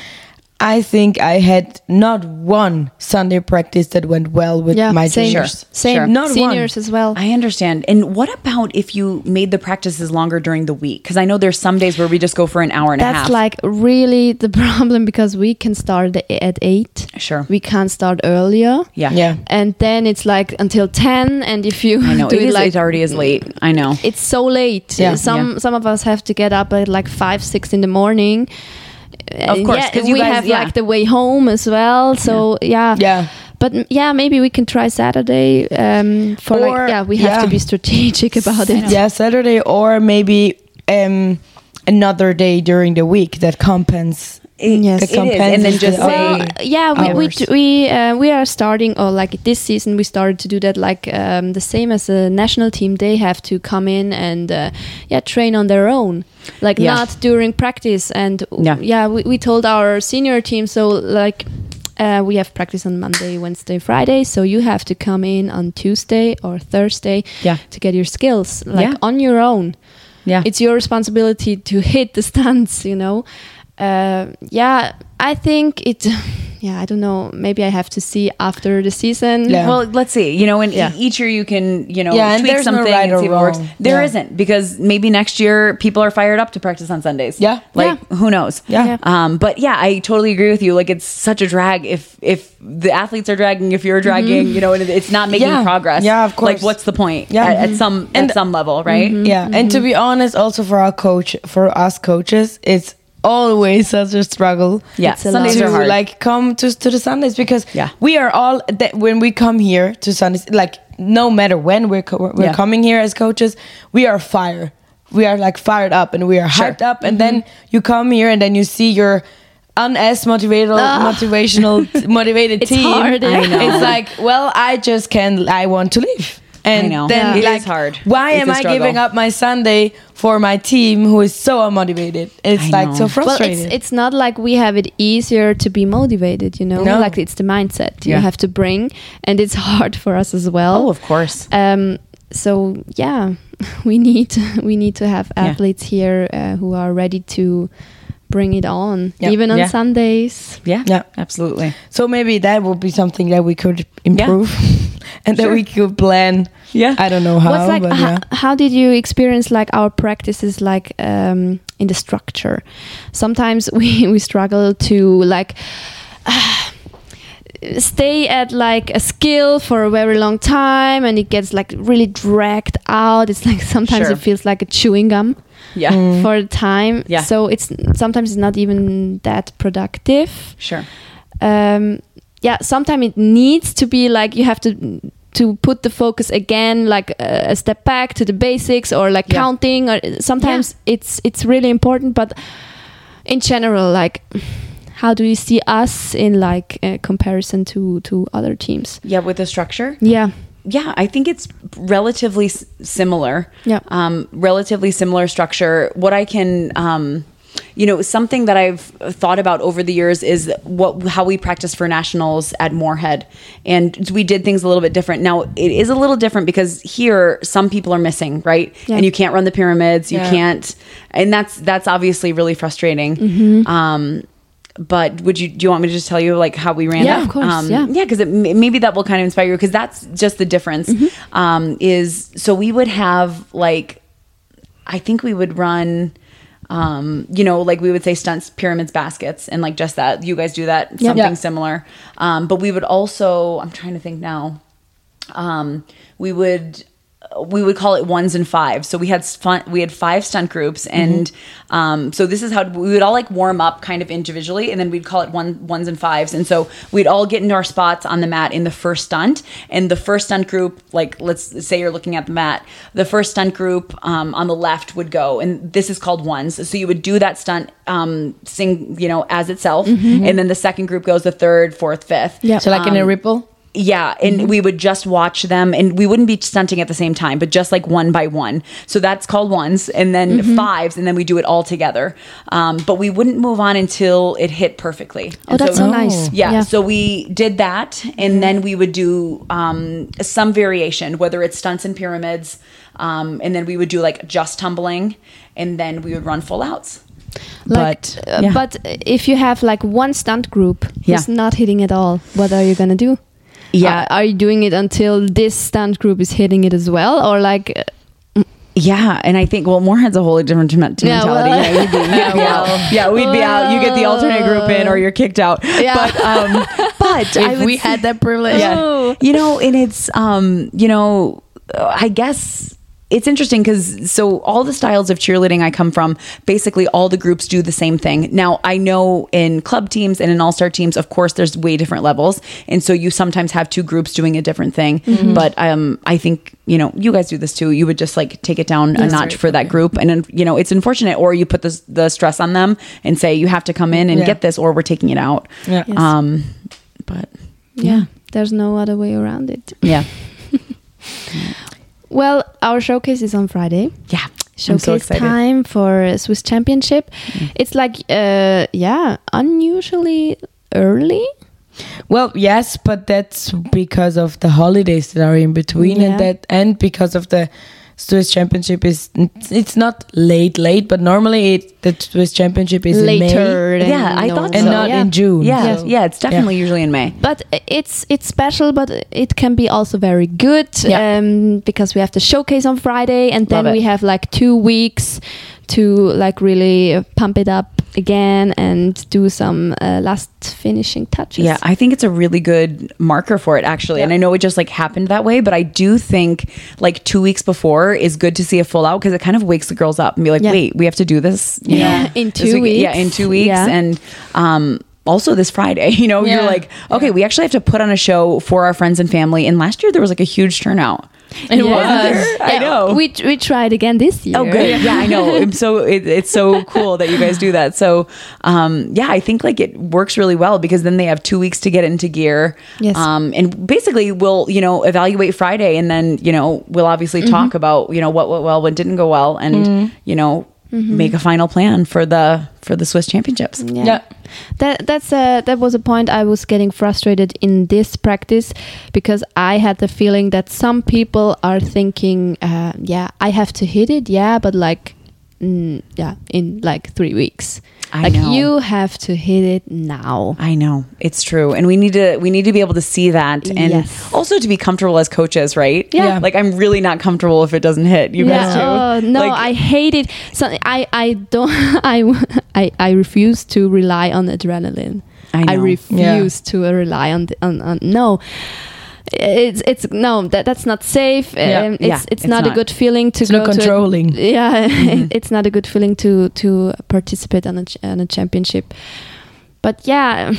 I think I had not one Sunday practice that went well with Yeah. my same. juniors. Same. Sure. Not Seniors as well. I understand. And what about if you made the practices longer during the week? Because I know there's some days where we just go for an hour and a half. That's like really the problem because we can start at eight. Sure. We can't start earlier. yeah, Yeah. And then it's like until ten, and if you I know do it, it, is, like it already is late. I know. it's so late. Yeah. Some Yeah. some of us have to get up at like five, six in the morning. Of course, yeah, 'cause you we guys- have yeah. like the way home as well. So yeah, Yeah. But mm, yeah, maybe we can try Saturday. Um, for Or- like yeah, we have yeah. to be strategic about it. Yeah, Saturday or maybe um, another day during the week that compensates. It- Yes. it is. And then just the say, Well, yeah, we we hours. we uh, we are starting, or like this season, we started to do that. Like um, the same as the national team, they have to come in and uh, yeah, train on their own, like Yeah. not during practice. And Yeah. yeah, we, we told our senior team, so like. Uh, we have practice on Monday, Wednesday, Friday, so you have to come in on Tuesday or Thursday Yeah. to get your skills like Yeah. on your own yeah, it's your responsibility to hit the stunts you know uh, yeah i think it yeah i don't know maybe i have to see after the season Yeah. Well, let's see. You know, and Yeah. each year you can, you know, Yeah, tweak there's no something right and see or if it works. wrong. There Yeah. not because maybe next year people are fired up to practice on Sundays. Yeah. like who knows? Yeah. Yeah. Um, but yeah, I totally agree with you. Like it's such a drag if if the athletes are dragging, if you're dragging, you know, it's not making Yeah. progress. Yeah, of course. Like what's the point? Yeah. at, at some And- at some level, right? Yeah, and to be honest, also for our coach, for us coaches, it's always such a struggle. Yeah, It's Sundays to are hard. like come to to the Sundays because Yeah. we are all that when we come here to Sundays like no matter when we're co- we're Yeah. coming here as coaches we are fire we are like fired up and we are Sure. hyped up and mm-hmm. then you come here and then you see your un as motivational motivational motivated It's team hard. It's like well I just can't. I want to leave and I know. then Yeah. Like is hard. why It's am I giving up my Sunday for my team who is so unmotivated it's I like so know. well frustrating it's it's not like we have it easier to be motivated you know No. like it's the mindset you have to bring and it's hard for us as well Oh, of course. um so yeah we need we need to have Yeah. athletes here uh, who are ready to bring it on Yeah. even on Yeah. sundays Yeah, Yeah. absolutely. So maybe that would be something that we could improve, and that Sure. we could plan. Yeah. I don't know how, What's like but ho- yeah. how did you experience like our practices like um, in the structure? Sometimes we we struggle to like stay at like a skill for a very long time and it gets like really dragged out. It's like sometimes Sure. it feels like a chewing gum Yeah, Mm. for a time. Yeah. So it's sometimes it's not even that productive sure. um, yeah sometimes it needs to be like you have to to put the focus again like uh, a step back to the basics or like Yeah. counting or sometimes it's it's really important but in general like how do you see us in like uh, comparison to to other teams Yeah, with the structure. yeah Yeah, I think it's relatively s- similar. Yeah. Um, relatively similar structure. What I can, um, you know, something that I've thought about over the years is what how we practice for nationals at Morehead, and we did things a little bit different. Now it is a little different because here some people are missing, right? Yeah. And you can't run the pyramids. You Yeah. can't, and that's that's obviously really frustrating. Mm-hmm. Um, but would you do you want me to just tell you like how we ran Yeah, it? of course, Um, yeah. yeah, because maybe that will kind of inspire you because that's just the difference. Mm-hmm. Um, is so we would have like, I think we would run. Um, you know, like we would say stunts, pyramids, baskets, and like just that. You guys do that Yeah. something Yeah. similar. Um, but we would also. I'm trying to think now. Um, we would we would call it ones and fives. So we had fun, we had five stunt groups, and um, so this is how we would all like warm up kind of individually, and then we'd call it one ones and fives. And so we'd all get into our spots on the mat in the first stunt, and the first stunt group, like let's say you're looking at the mat, the first stunt group um, on the left would go, and this is called ones. So you would do that stunt, um, sing you know as itself, and then the second group goes the third, fourth, fifth. Yeah. So like in a ripple. Yeah, and we would just watch them, and we wouldn't be stunting at the same time, but just like one by one. So that's called ones, and then fives, and then we do it all together. Um, but we wouldn't move on until it hit perfectly. oh And that's so, nice Yeah, so we did that, and then we would do um, some variation, whether it's stunts and pyramids, um, and then we would do like just tumbling, and then we would run full outs. like, but uh, yeah. but if you have like one stunt group who's Yeah. not hitting at all what are you gonna do Yeah. are, are you doing it until this stunt group is hitting it as well or like uh, Yeah, and I think well, Morehead's a whole different men- Yeah, mentality. well- yeah, you'd be, be out. Yeah, we'd be out. You get the alternate group in, or you're kicked out. Yeah. But um, but If we say- had that privilege. yeah, Oh. you know, and it's um, you know, uh, I guess it's interesting because so all the styles of cheerleading I come from, basically all the groups do the same thing. Now I know in club teams and in all star teams, of course, there's way different levels, and so you sometimes have two groups doing a different thing. But um, I think you know you guys do this too. You would just like take it down a notch for that group, and you know it's unfortunate, or you put the the stress on them and say you have to come in and Yeah. get this, or we're taking it out. Yeah. Yes. Um, but yeah there's no other way around it yeah, well our showcase is on friday yeah. I'm so showcase time for swiss championship it's like uh yeah unusually early Well, yes, but that's because of the holidays that are in between, Yeah. and that, and because of the Swiss Championship is it's not late, late, but normally it, the Swiss Championship is in May later than Yeah, I thought normal. and so. not Yeah. in June. Yeah, so- yeah, it's definitely usually in May. but it's it's special but it can be also very good Yeah. um, because we have the showcase on friday and then Love it. we have like two weeks to like really pump it up again and do some uh, last finishing touches. Yeah, I think it's a really good marker for it actually. And I know it just like happened that way, but I do think like two weeks before is good to see a full out because it kind of wakes the girls up and be like, Yeah. wait, we have to do this. You Yeah, know, in two week- Yeah, in two weeks. Yeah. And um also this Friday, you know, you're like, okay, we actually have to put on a show for our friends and family. And last year there was like a huge turnout. It Yeah. was. I Yeah, know. We we tried again this year. Oh, good. Yeah, I know. I'm so it, it's so cool that you guys do that. So, um, yeah, I think like it works really well because then they have two weeks to get into gear. Yes. Um, and basically, we'll you know evaluate Friday, and then you know we'll obviously Mm-hmm. talk about you know what went well, what didn't go well, and you know Mm-hmm. make a final plan for the for the Swiss Championships. Yeah. Yeah. That that's a that was a point I was getting frustrated in this practice because I had the feeling that some people are thinking, uh, yeah, I have to hit it, yeah, but like, mm, yeah, in like three weeks. I like know. you have to hit it now. I know it's true, and we need to we need to be able to see that, and Yes. also to be comfortable as coaches, right? Yeah. Yeah. Like I'm really not comfortable if it doesn't hit. You guys too. Oh no, Like- I hate it. So I I don't I I I refuse to rely on adrenaline. I know. refuse to rely on, the, on on no. It's it's no that that's not safe. Yeah. Um, it's, Yeah, it's it's not, a good feeling to It's go not to a- controlling. yeah, Mm-hmm. it's not a good feeling to to participate on a ch- on a championship. But yeah,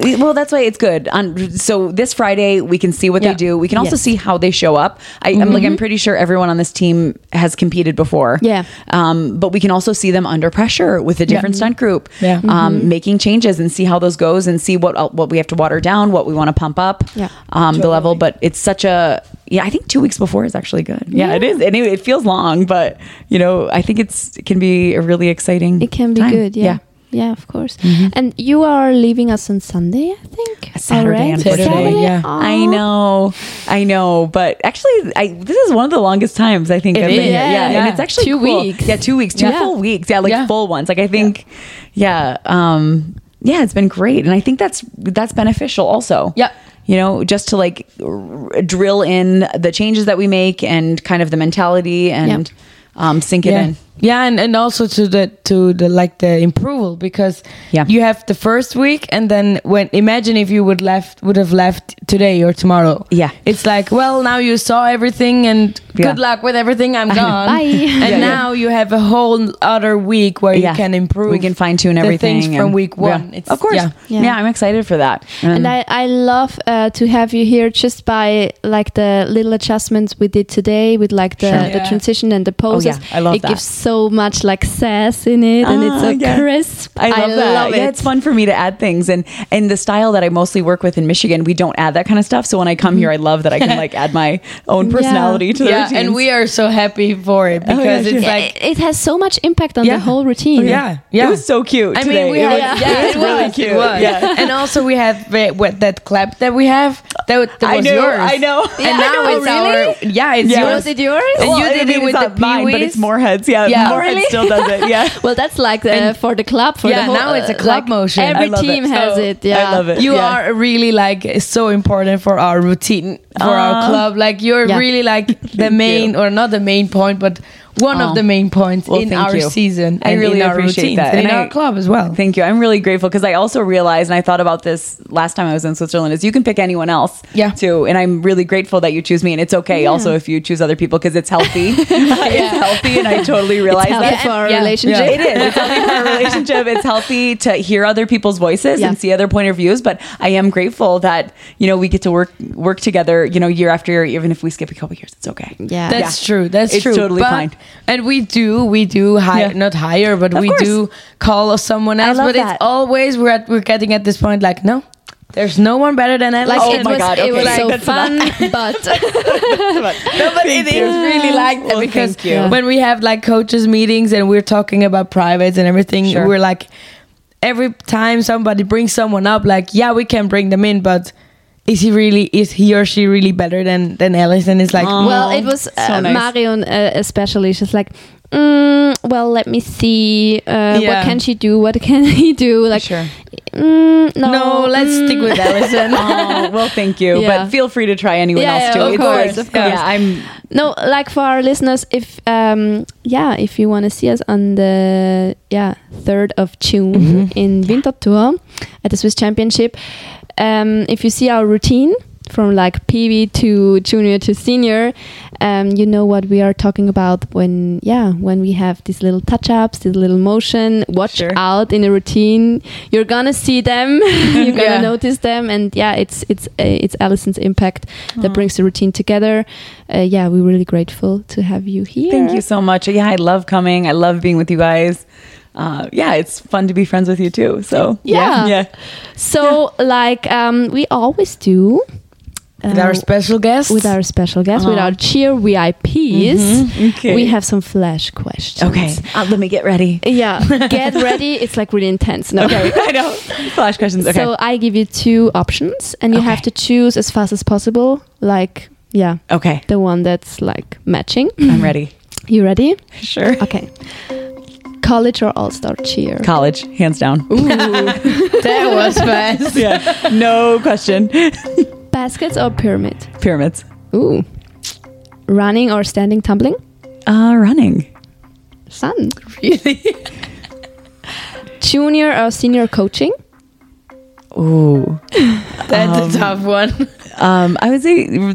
Well, that's why it's good. On so this Friday we can see what Yeah. they do. We can also Yes. see how they show up. I, I'm like I'm pretty sure everyone on this team has competed before. Yeah. Um, but we can also see them under pressure with a different stunt group. Yeah. Um, making changes and see how those goes and see what what we have to water down, what we want to pump up. Yeah. Um, the level, but it's such a yeah. I think two weeks before is actually good. Yeah, it is. And it, it feels long, but you know I think it's it can be a really exciting. it can be time. good. Yeah. Yeah, of course. And you are leaving us on Sunday, I think. Saturday, Already? unfortunately. Saturday, yeah. I know, I know, but actually, I this is one of the longest times I think It I've been is. here. Yeah, Yeah. and it's actually Two cool. weeks. Yeah, two weeks, two Yeah. full weeks. Yeah, like Yeah. full ones. Like I think, yeah, um, yeah, it's been great, and I think that's that's beneficial also. Yeah. You know, just to like r- drill in the changes that we make and kind of the mentality and um, sink it yeah. in. Yeah, and, and also to the to the like the improval because Yeah. you have the first week and then when imagine if you would left would have left today or tomorrow. Yeah. It's like, well now you saw everything and Yeah. good luck with everything, I'm gone. Bye. And Yeah, yeah. now you have a whole other week where Yeah. you can improve. We can fine tune everything things from and- week yeah. one. It's, of course. Yeah. Yeah. Yeah. I'm excited for that. And I, I love uh, to have you here just by like the little adjustments we did today with like the, Sure. the Yeah. transition and the poses. oh, yeah, I love it that. Gives so much like sass in it and it's Ah, so yeah. crisp. I love that. love Yeah, it. it's fun for me to add things, and and the style that I mostly work with in Michigan, we don't add that kind of stuff. So when I come here, I love that I can like add my own Yeah. personality to the Yeah, routines. and we are so happy for it because yeah, it's sure. like it, it has so much impact on Yeah. the whole routine. yeah, yeah. It was so cute. I today. mean, we It had, was- yeah, it was really cute. It was. Yeah. and also we have the- what that clap that we have. That, that I was know, yours. I know. And Yeah, now know, it's really? our. Yeah, it's yours. Was it yours? And you did it with it's the not mine, but Pee Wees. it's Moreheads. Yeah, Yeah. Morehead Really? still does it. Yeah. Well, that's like the, And- for the club. For Yeah, the whole, now it's a uh, club like motion. Every love it. team has So, it. Yeah, I love it. You Yeah. are really like so important for our routine for our club. Like you're Yeah. really like the main or not the main point, but one Aw. of the ah. main points Well, in our you. season I and really in our appreciate routines that. and And in I- our club as well. Thank you. I'm really grateful because I also realized, and I thought about this last time I was in Switzerland, is you can pick anyone else Yeah. too. And I'm really grateful that you choose me. And it's okay also if you choose other people because it's healthy. It's healthy. And I totally realize healthy that. for our Yeah. relationship. It is. It's healthy for our relationship. It's healthy to hear other people's voices Yeah. and see other point of views. But I am grateful that you know we get to work work together. You know, year after year, even if we skip a couple years, it's okay. Yeah. That's Yeah. true. That's true. It's true. totally But- fine. And we do, we do hire, Yeah. not hire, but Of we course. do call someone I else. love But that. it's always we're at, we're getting at this point like no, there's no one better than Ellen. Like Oh it my was, God, it was Like, so fun, but no, but it Thank is really like that Well, because thank you. when we have like coaches meetings and we're talking about privates and everything, Sure. we're like every time somebody brings someone up, like yeah, we can bring them in, but is he really is he or she really better than than Alice? And it's like Aw. well, it was So uh, nice. Marion uh, especially. She's like, mm, well, let me see. Uh, Yeah. What can she do? What can he do? Like, Sure. mm, no, No, let's mm. stick with Alison. oh, well, thank you. Yeah. But feel free to try anyone Yeah, else too. of It's course, like- of course. Yeah, I'm. No, like for our listeners, if um yeah, if you want to see us on the yeah third of June in Winterthur at the Swiss Championship, um, if you see our routine from like PV to junior to senior, um, you know what we are talking about when yeah when we have these little touch ups, this little motion. Watch Sure. out in the routine. You're gonna see them. You're gonna Yeah. notice them, and yeah, it's it's uh, it's Alison's impact that brings the routine together. Uh, yeah, we're really grateful to have you here. Thank you so much. Yeah, I love coming. I love being with you guys. Uh, yeah, it's fun to be friends with you too. So Yeah. yeah. So, like um, we always do. With uh, our special guest. with our special guests, with Uh-huh. our cheer VIPs, Okay. we have some flash questions. Okay, uh, let me get ready. Yeah, get ready. It's like really intense. No. Okay, I know. Flash questions. Okay. So I give you two options, and you Okay. have to choose as fast as possible. Like, yeah, okay, the one that's like matching. I'm ready. You ready? Sure. Okay. College or all star cheer? College, hands down. Ooh, that was fast. yeah, no question. Baskets or pyramid? Pyramids. Ooh. Running or standing tumbling? Uh, running. Sun. Really? Junior or senior coaching? Ooh. That's a tough one. Um, I would say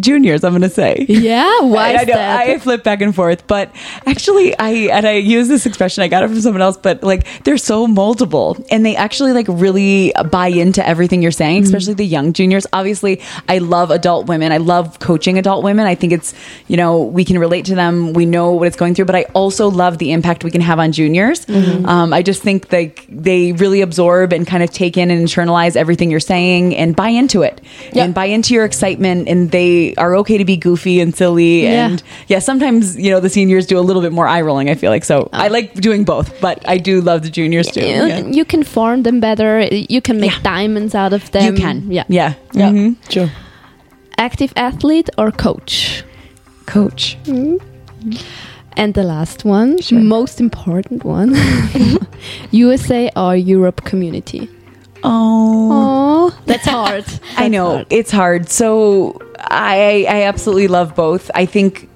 juniors. I'm going to say. Yeah, why I, I know, that? I flip back and forth, but actually, I and I use this expression. I got it from someone else, but like they're so moldable, and they actually like really buy into everything you're saying, especially the young juniors. Obviously, I love adult women. I love coaching adult women. I think it's you know we can relate to them. We know what it's going through, but I also love the impact we can have on juniors. Mm-hmm. Um, I just think like they really absorb and kind of take in and internalize everything you're saying and buy into it and buy into your excitement. And they are okay to be goofy and silly. Yeah. And yeah, sometimes you know the seniors do a little bit more eye rolling. I feel like so I like doing both, but I do love the juniors too. you, Yeah. you can form them better. You can make Yeah. diamonds out of them. You can, Yeah. yeah, Yeah, Mhm. true. Active athlete or coach? Coach. And the last one, most important one USA or Europe community? Oh, that's hard. I know hard. it's hard. So I I absolutely love both. I think.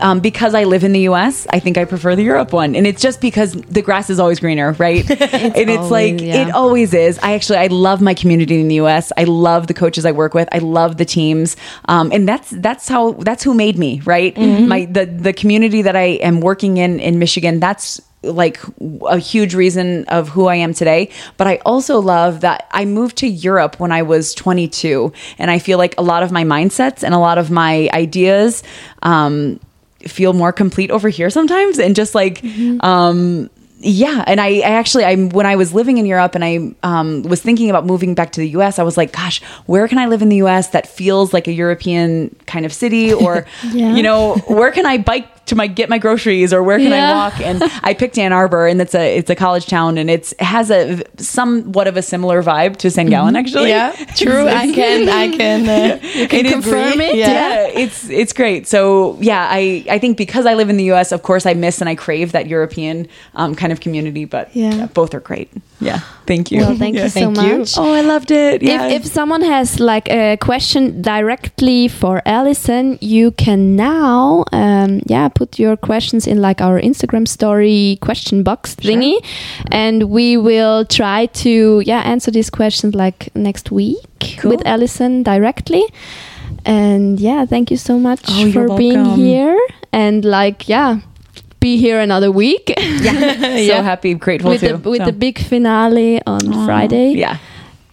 Um, because I live in the U.S., I think I prefer the Europe one, and it's just because the grass is always greener, right? and it's always- like yeah. it always is. I actually I love my community in the U.S. I love the coaches I work with. I love the teams, um, and that's that's how that's who made me, right? My the the community that I am working in in Michigan. That's like a huge reason of who I am today. But I also love that I moved to Europe when I was 22. And I feel like a lot of my mindsets and a lot of my ideas um, feel more complete over here sometimes. And just like, um, yeah, and I, I actually, I when I was living in Europe and I um, was thinking about moving back to the U.S., I was like, gosh, where can I live in the U.S. that feels like a European kind of city, or Yeah. you know, where can I bike to my get my groceries, or where can Yeah. I walk? And I picked Ann Arbor, and it's a it's a college town, and it's it has a somewhat of a similar vibe to St. Gallen, actually. Yeah, true. I can, I can. Uh, You can confirm it? Yeah. Yeah. it's it's great. So yeah, I I think because I live in the U.S., of course, I miss and I crave that European um, kind of community. But Yeah. both are great. Yeah, thank you. Well, thank Yeah. you so Thank you. much. Oh, I loved it. Yeah. If, if someone has like a question directly for Alison, you can now, um, yeah, put your questions in like our Instagram story question box thingy, and we will try to yeah answer these questions like next week Cool. with Alison directly. And yeah, thank you so much Oh, for being here. And like yeah, be here another week so happy, grateful with too. the with So. the big finale on Friday Yeah.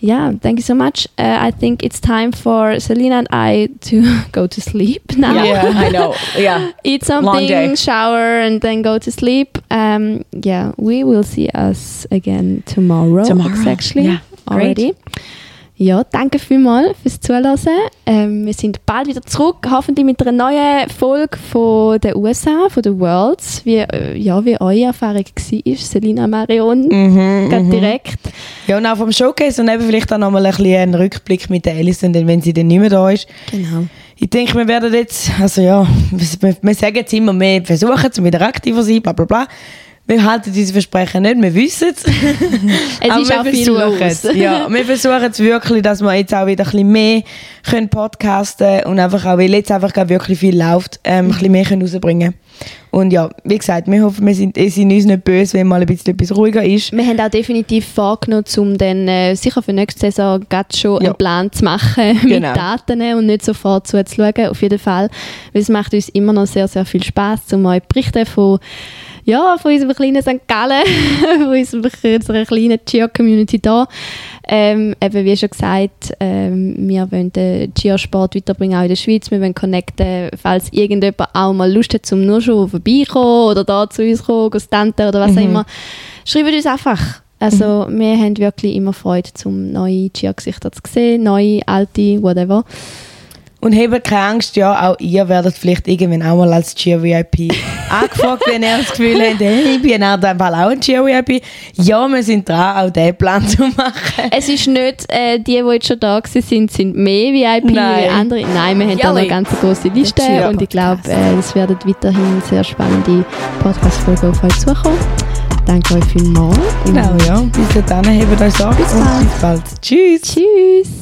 Yeah, thank you so much. Uh, I think it's time for Selina and I to go to sleep now. Yeah, I know. Yeah. Eat something, shower, and then go to sleep. Um, yeah, we will see us again tomorrow. Tomorrow. Actually Yeah, great. Ja, danke vielmals fürs Zuhören. Ähm, wir sind bald wieder zurück, hoffentlich mit einer neuen Folge von den USA, von den Worlds, wie, äh, ja, wie eure Erfahrung war, Selina Marion, Mhm, gerade direkt. Ja, und auch vom Showcase und eben vielleicht auch nochmal ein bisschen einen Rückblick mit der Alison, denn wenn sie dann nicht mehr da ist. Genau. Ich denke, wir werden jetzt, also ja, wir, wir sagen jetzt immer mehr, versuchen es wieder aktiver zu sein, bla bla bla. Wir halten diese Versprechen nicht, wir wissen es. Es Aber ist wir auch viel versuchen los. es. Ja, wir versuchen es wirklich, dass wir jetzt auch wieder ein bisschen mehr können podcasten und einfach auch, weil jetzt einfach wirklich viel läuft, ähm, ein bisschen mehr können rausbringen Und ja, wie gesagt, wir hoffen, wir sind, es sind uns nicht böse, wenn mal ein bisschen etwas ruhiger ist. Wir haben auch definitiv vorgenommen, um dann äh, sicher für nächste Saison gerade schon Ja. einen Plan zu machen Genau. mit Daten und nicht sofort zuzuschauen, auf jeden Fall. Weil es macht uns immer noch sehr, sehr viel Spaß, um euch berichten von, ja, von unserem kleinen St. Gallen, von unserer kleinen Cheer-Community da. Ähm, eben, wie schon gesagt, ähm, wir wollen den Cheer-Sport weiterbringen, auch in der Schweiz. Wir wollen connecten, falls irgendjemand auch mal Lust hat, um nur schon vorbeikommen oder da zu uns kommen, Stante oder was auch immer. Schreibt uns einfach. Also, wir haben wirklich immer Freude, um neue Cheer-Gesichter zu sehen, neue, alte, whatever. Und habt keine Angst, ja, auch ihr werdet vielleicht irgendwann auch mal als Cheer-VIP angefragt, wenn ihr das Gefühl habt, hey, ich bin auch auch ein Cheer-VIP. Ja, wir sind dran, auch diesen Plan zu machen. Es ist nicht, äh, die, die jetzt schon da sind, sind mehr VIP Nein. wie andere. Nein, wir haben da noch eine ganz große Liste und ich glaube, äh, es werden weiterhin sehr spannende Podcast-Folgen auf euch zukommen. Danke euch vielmals. Genau, ja. Bis dann, habt euch Sorge und bis bald. Tschüss. Tschüss.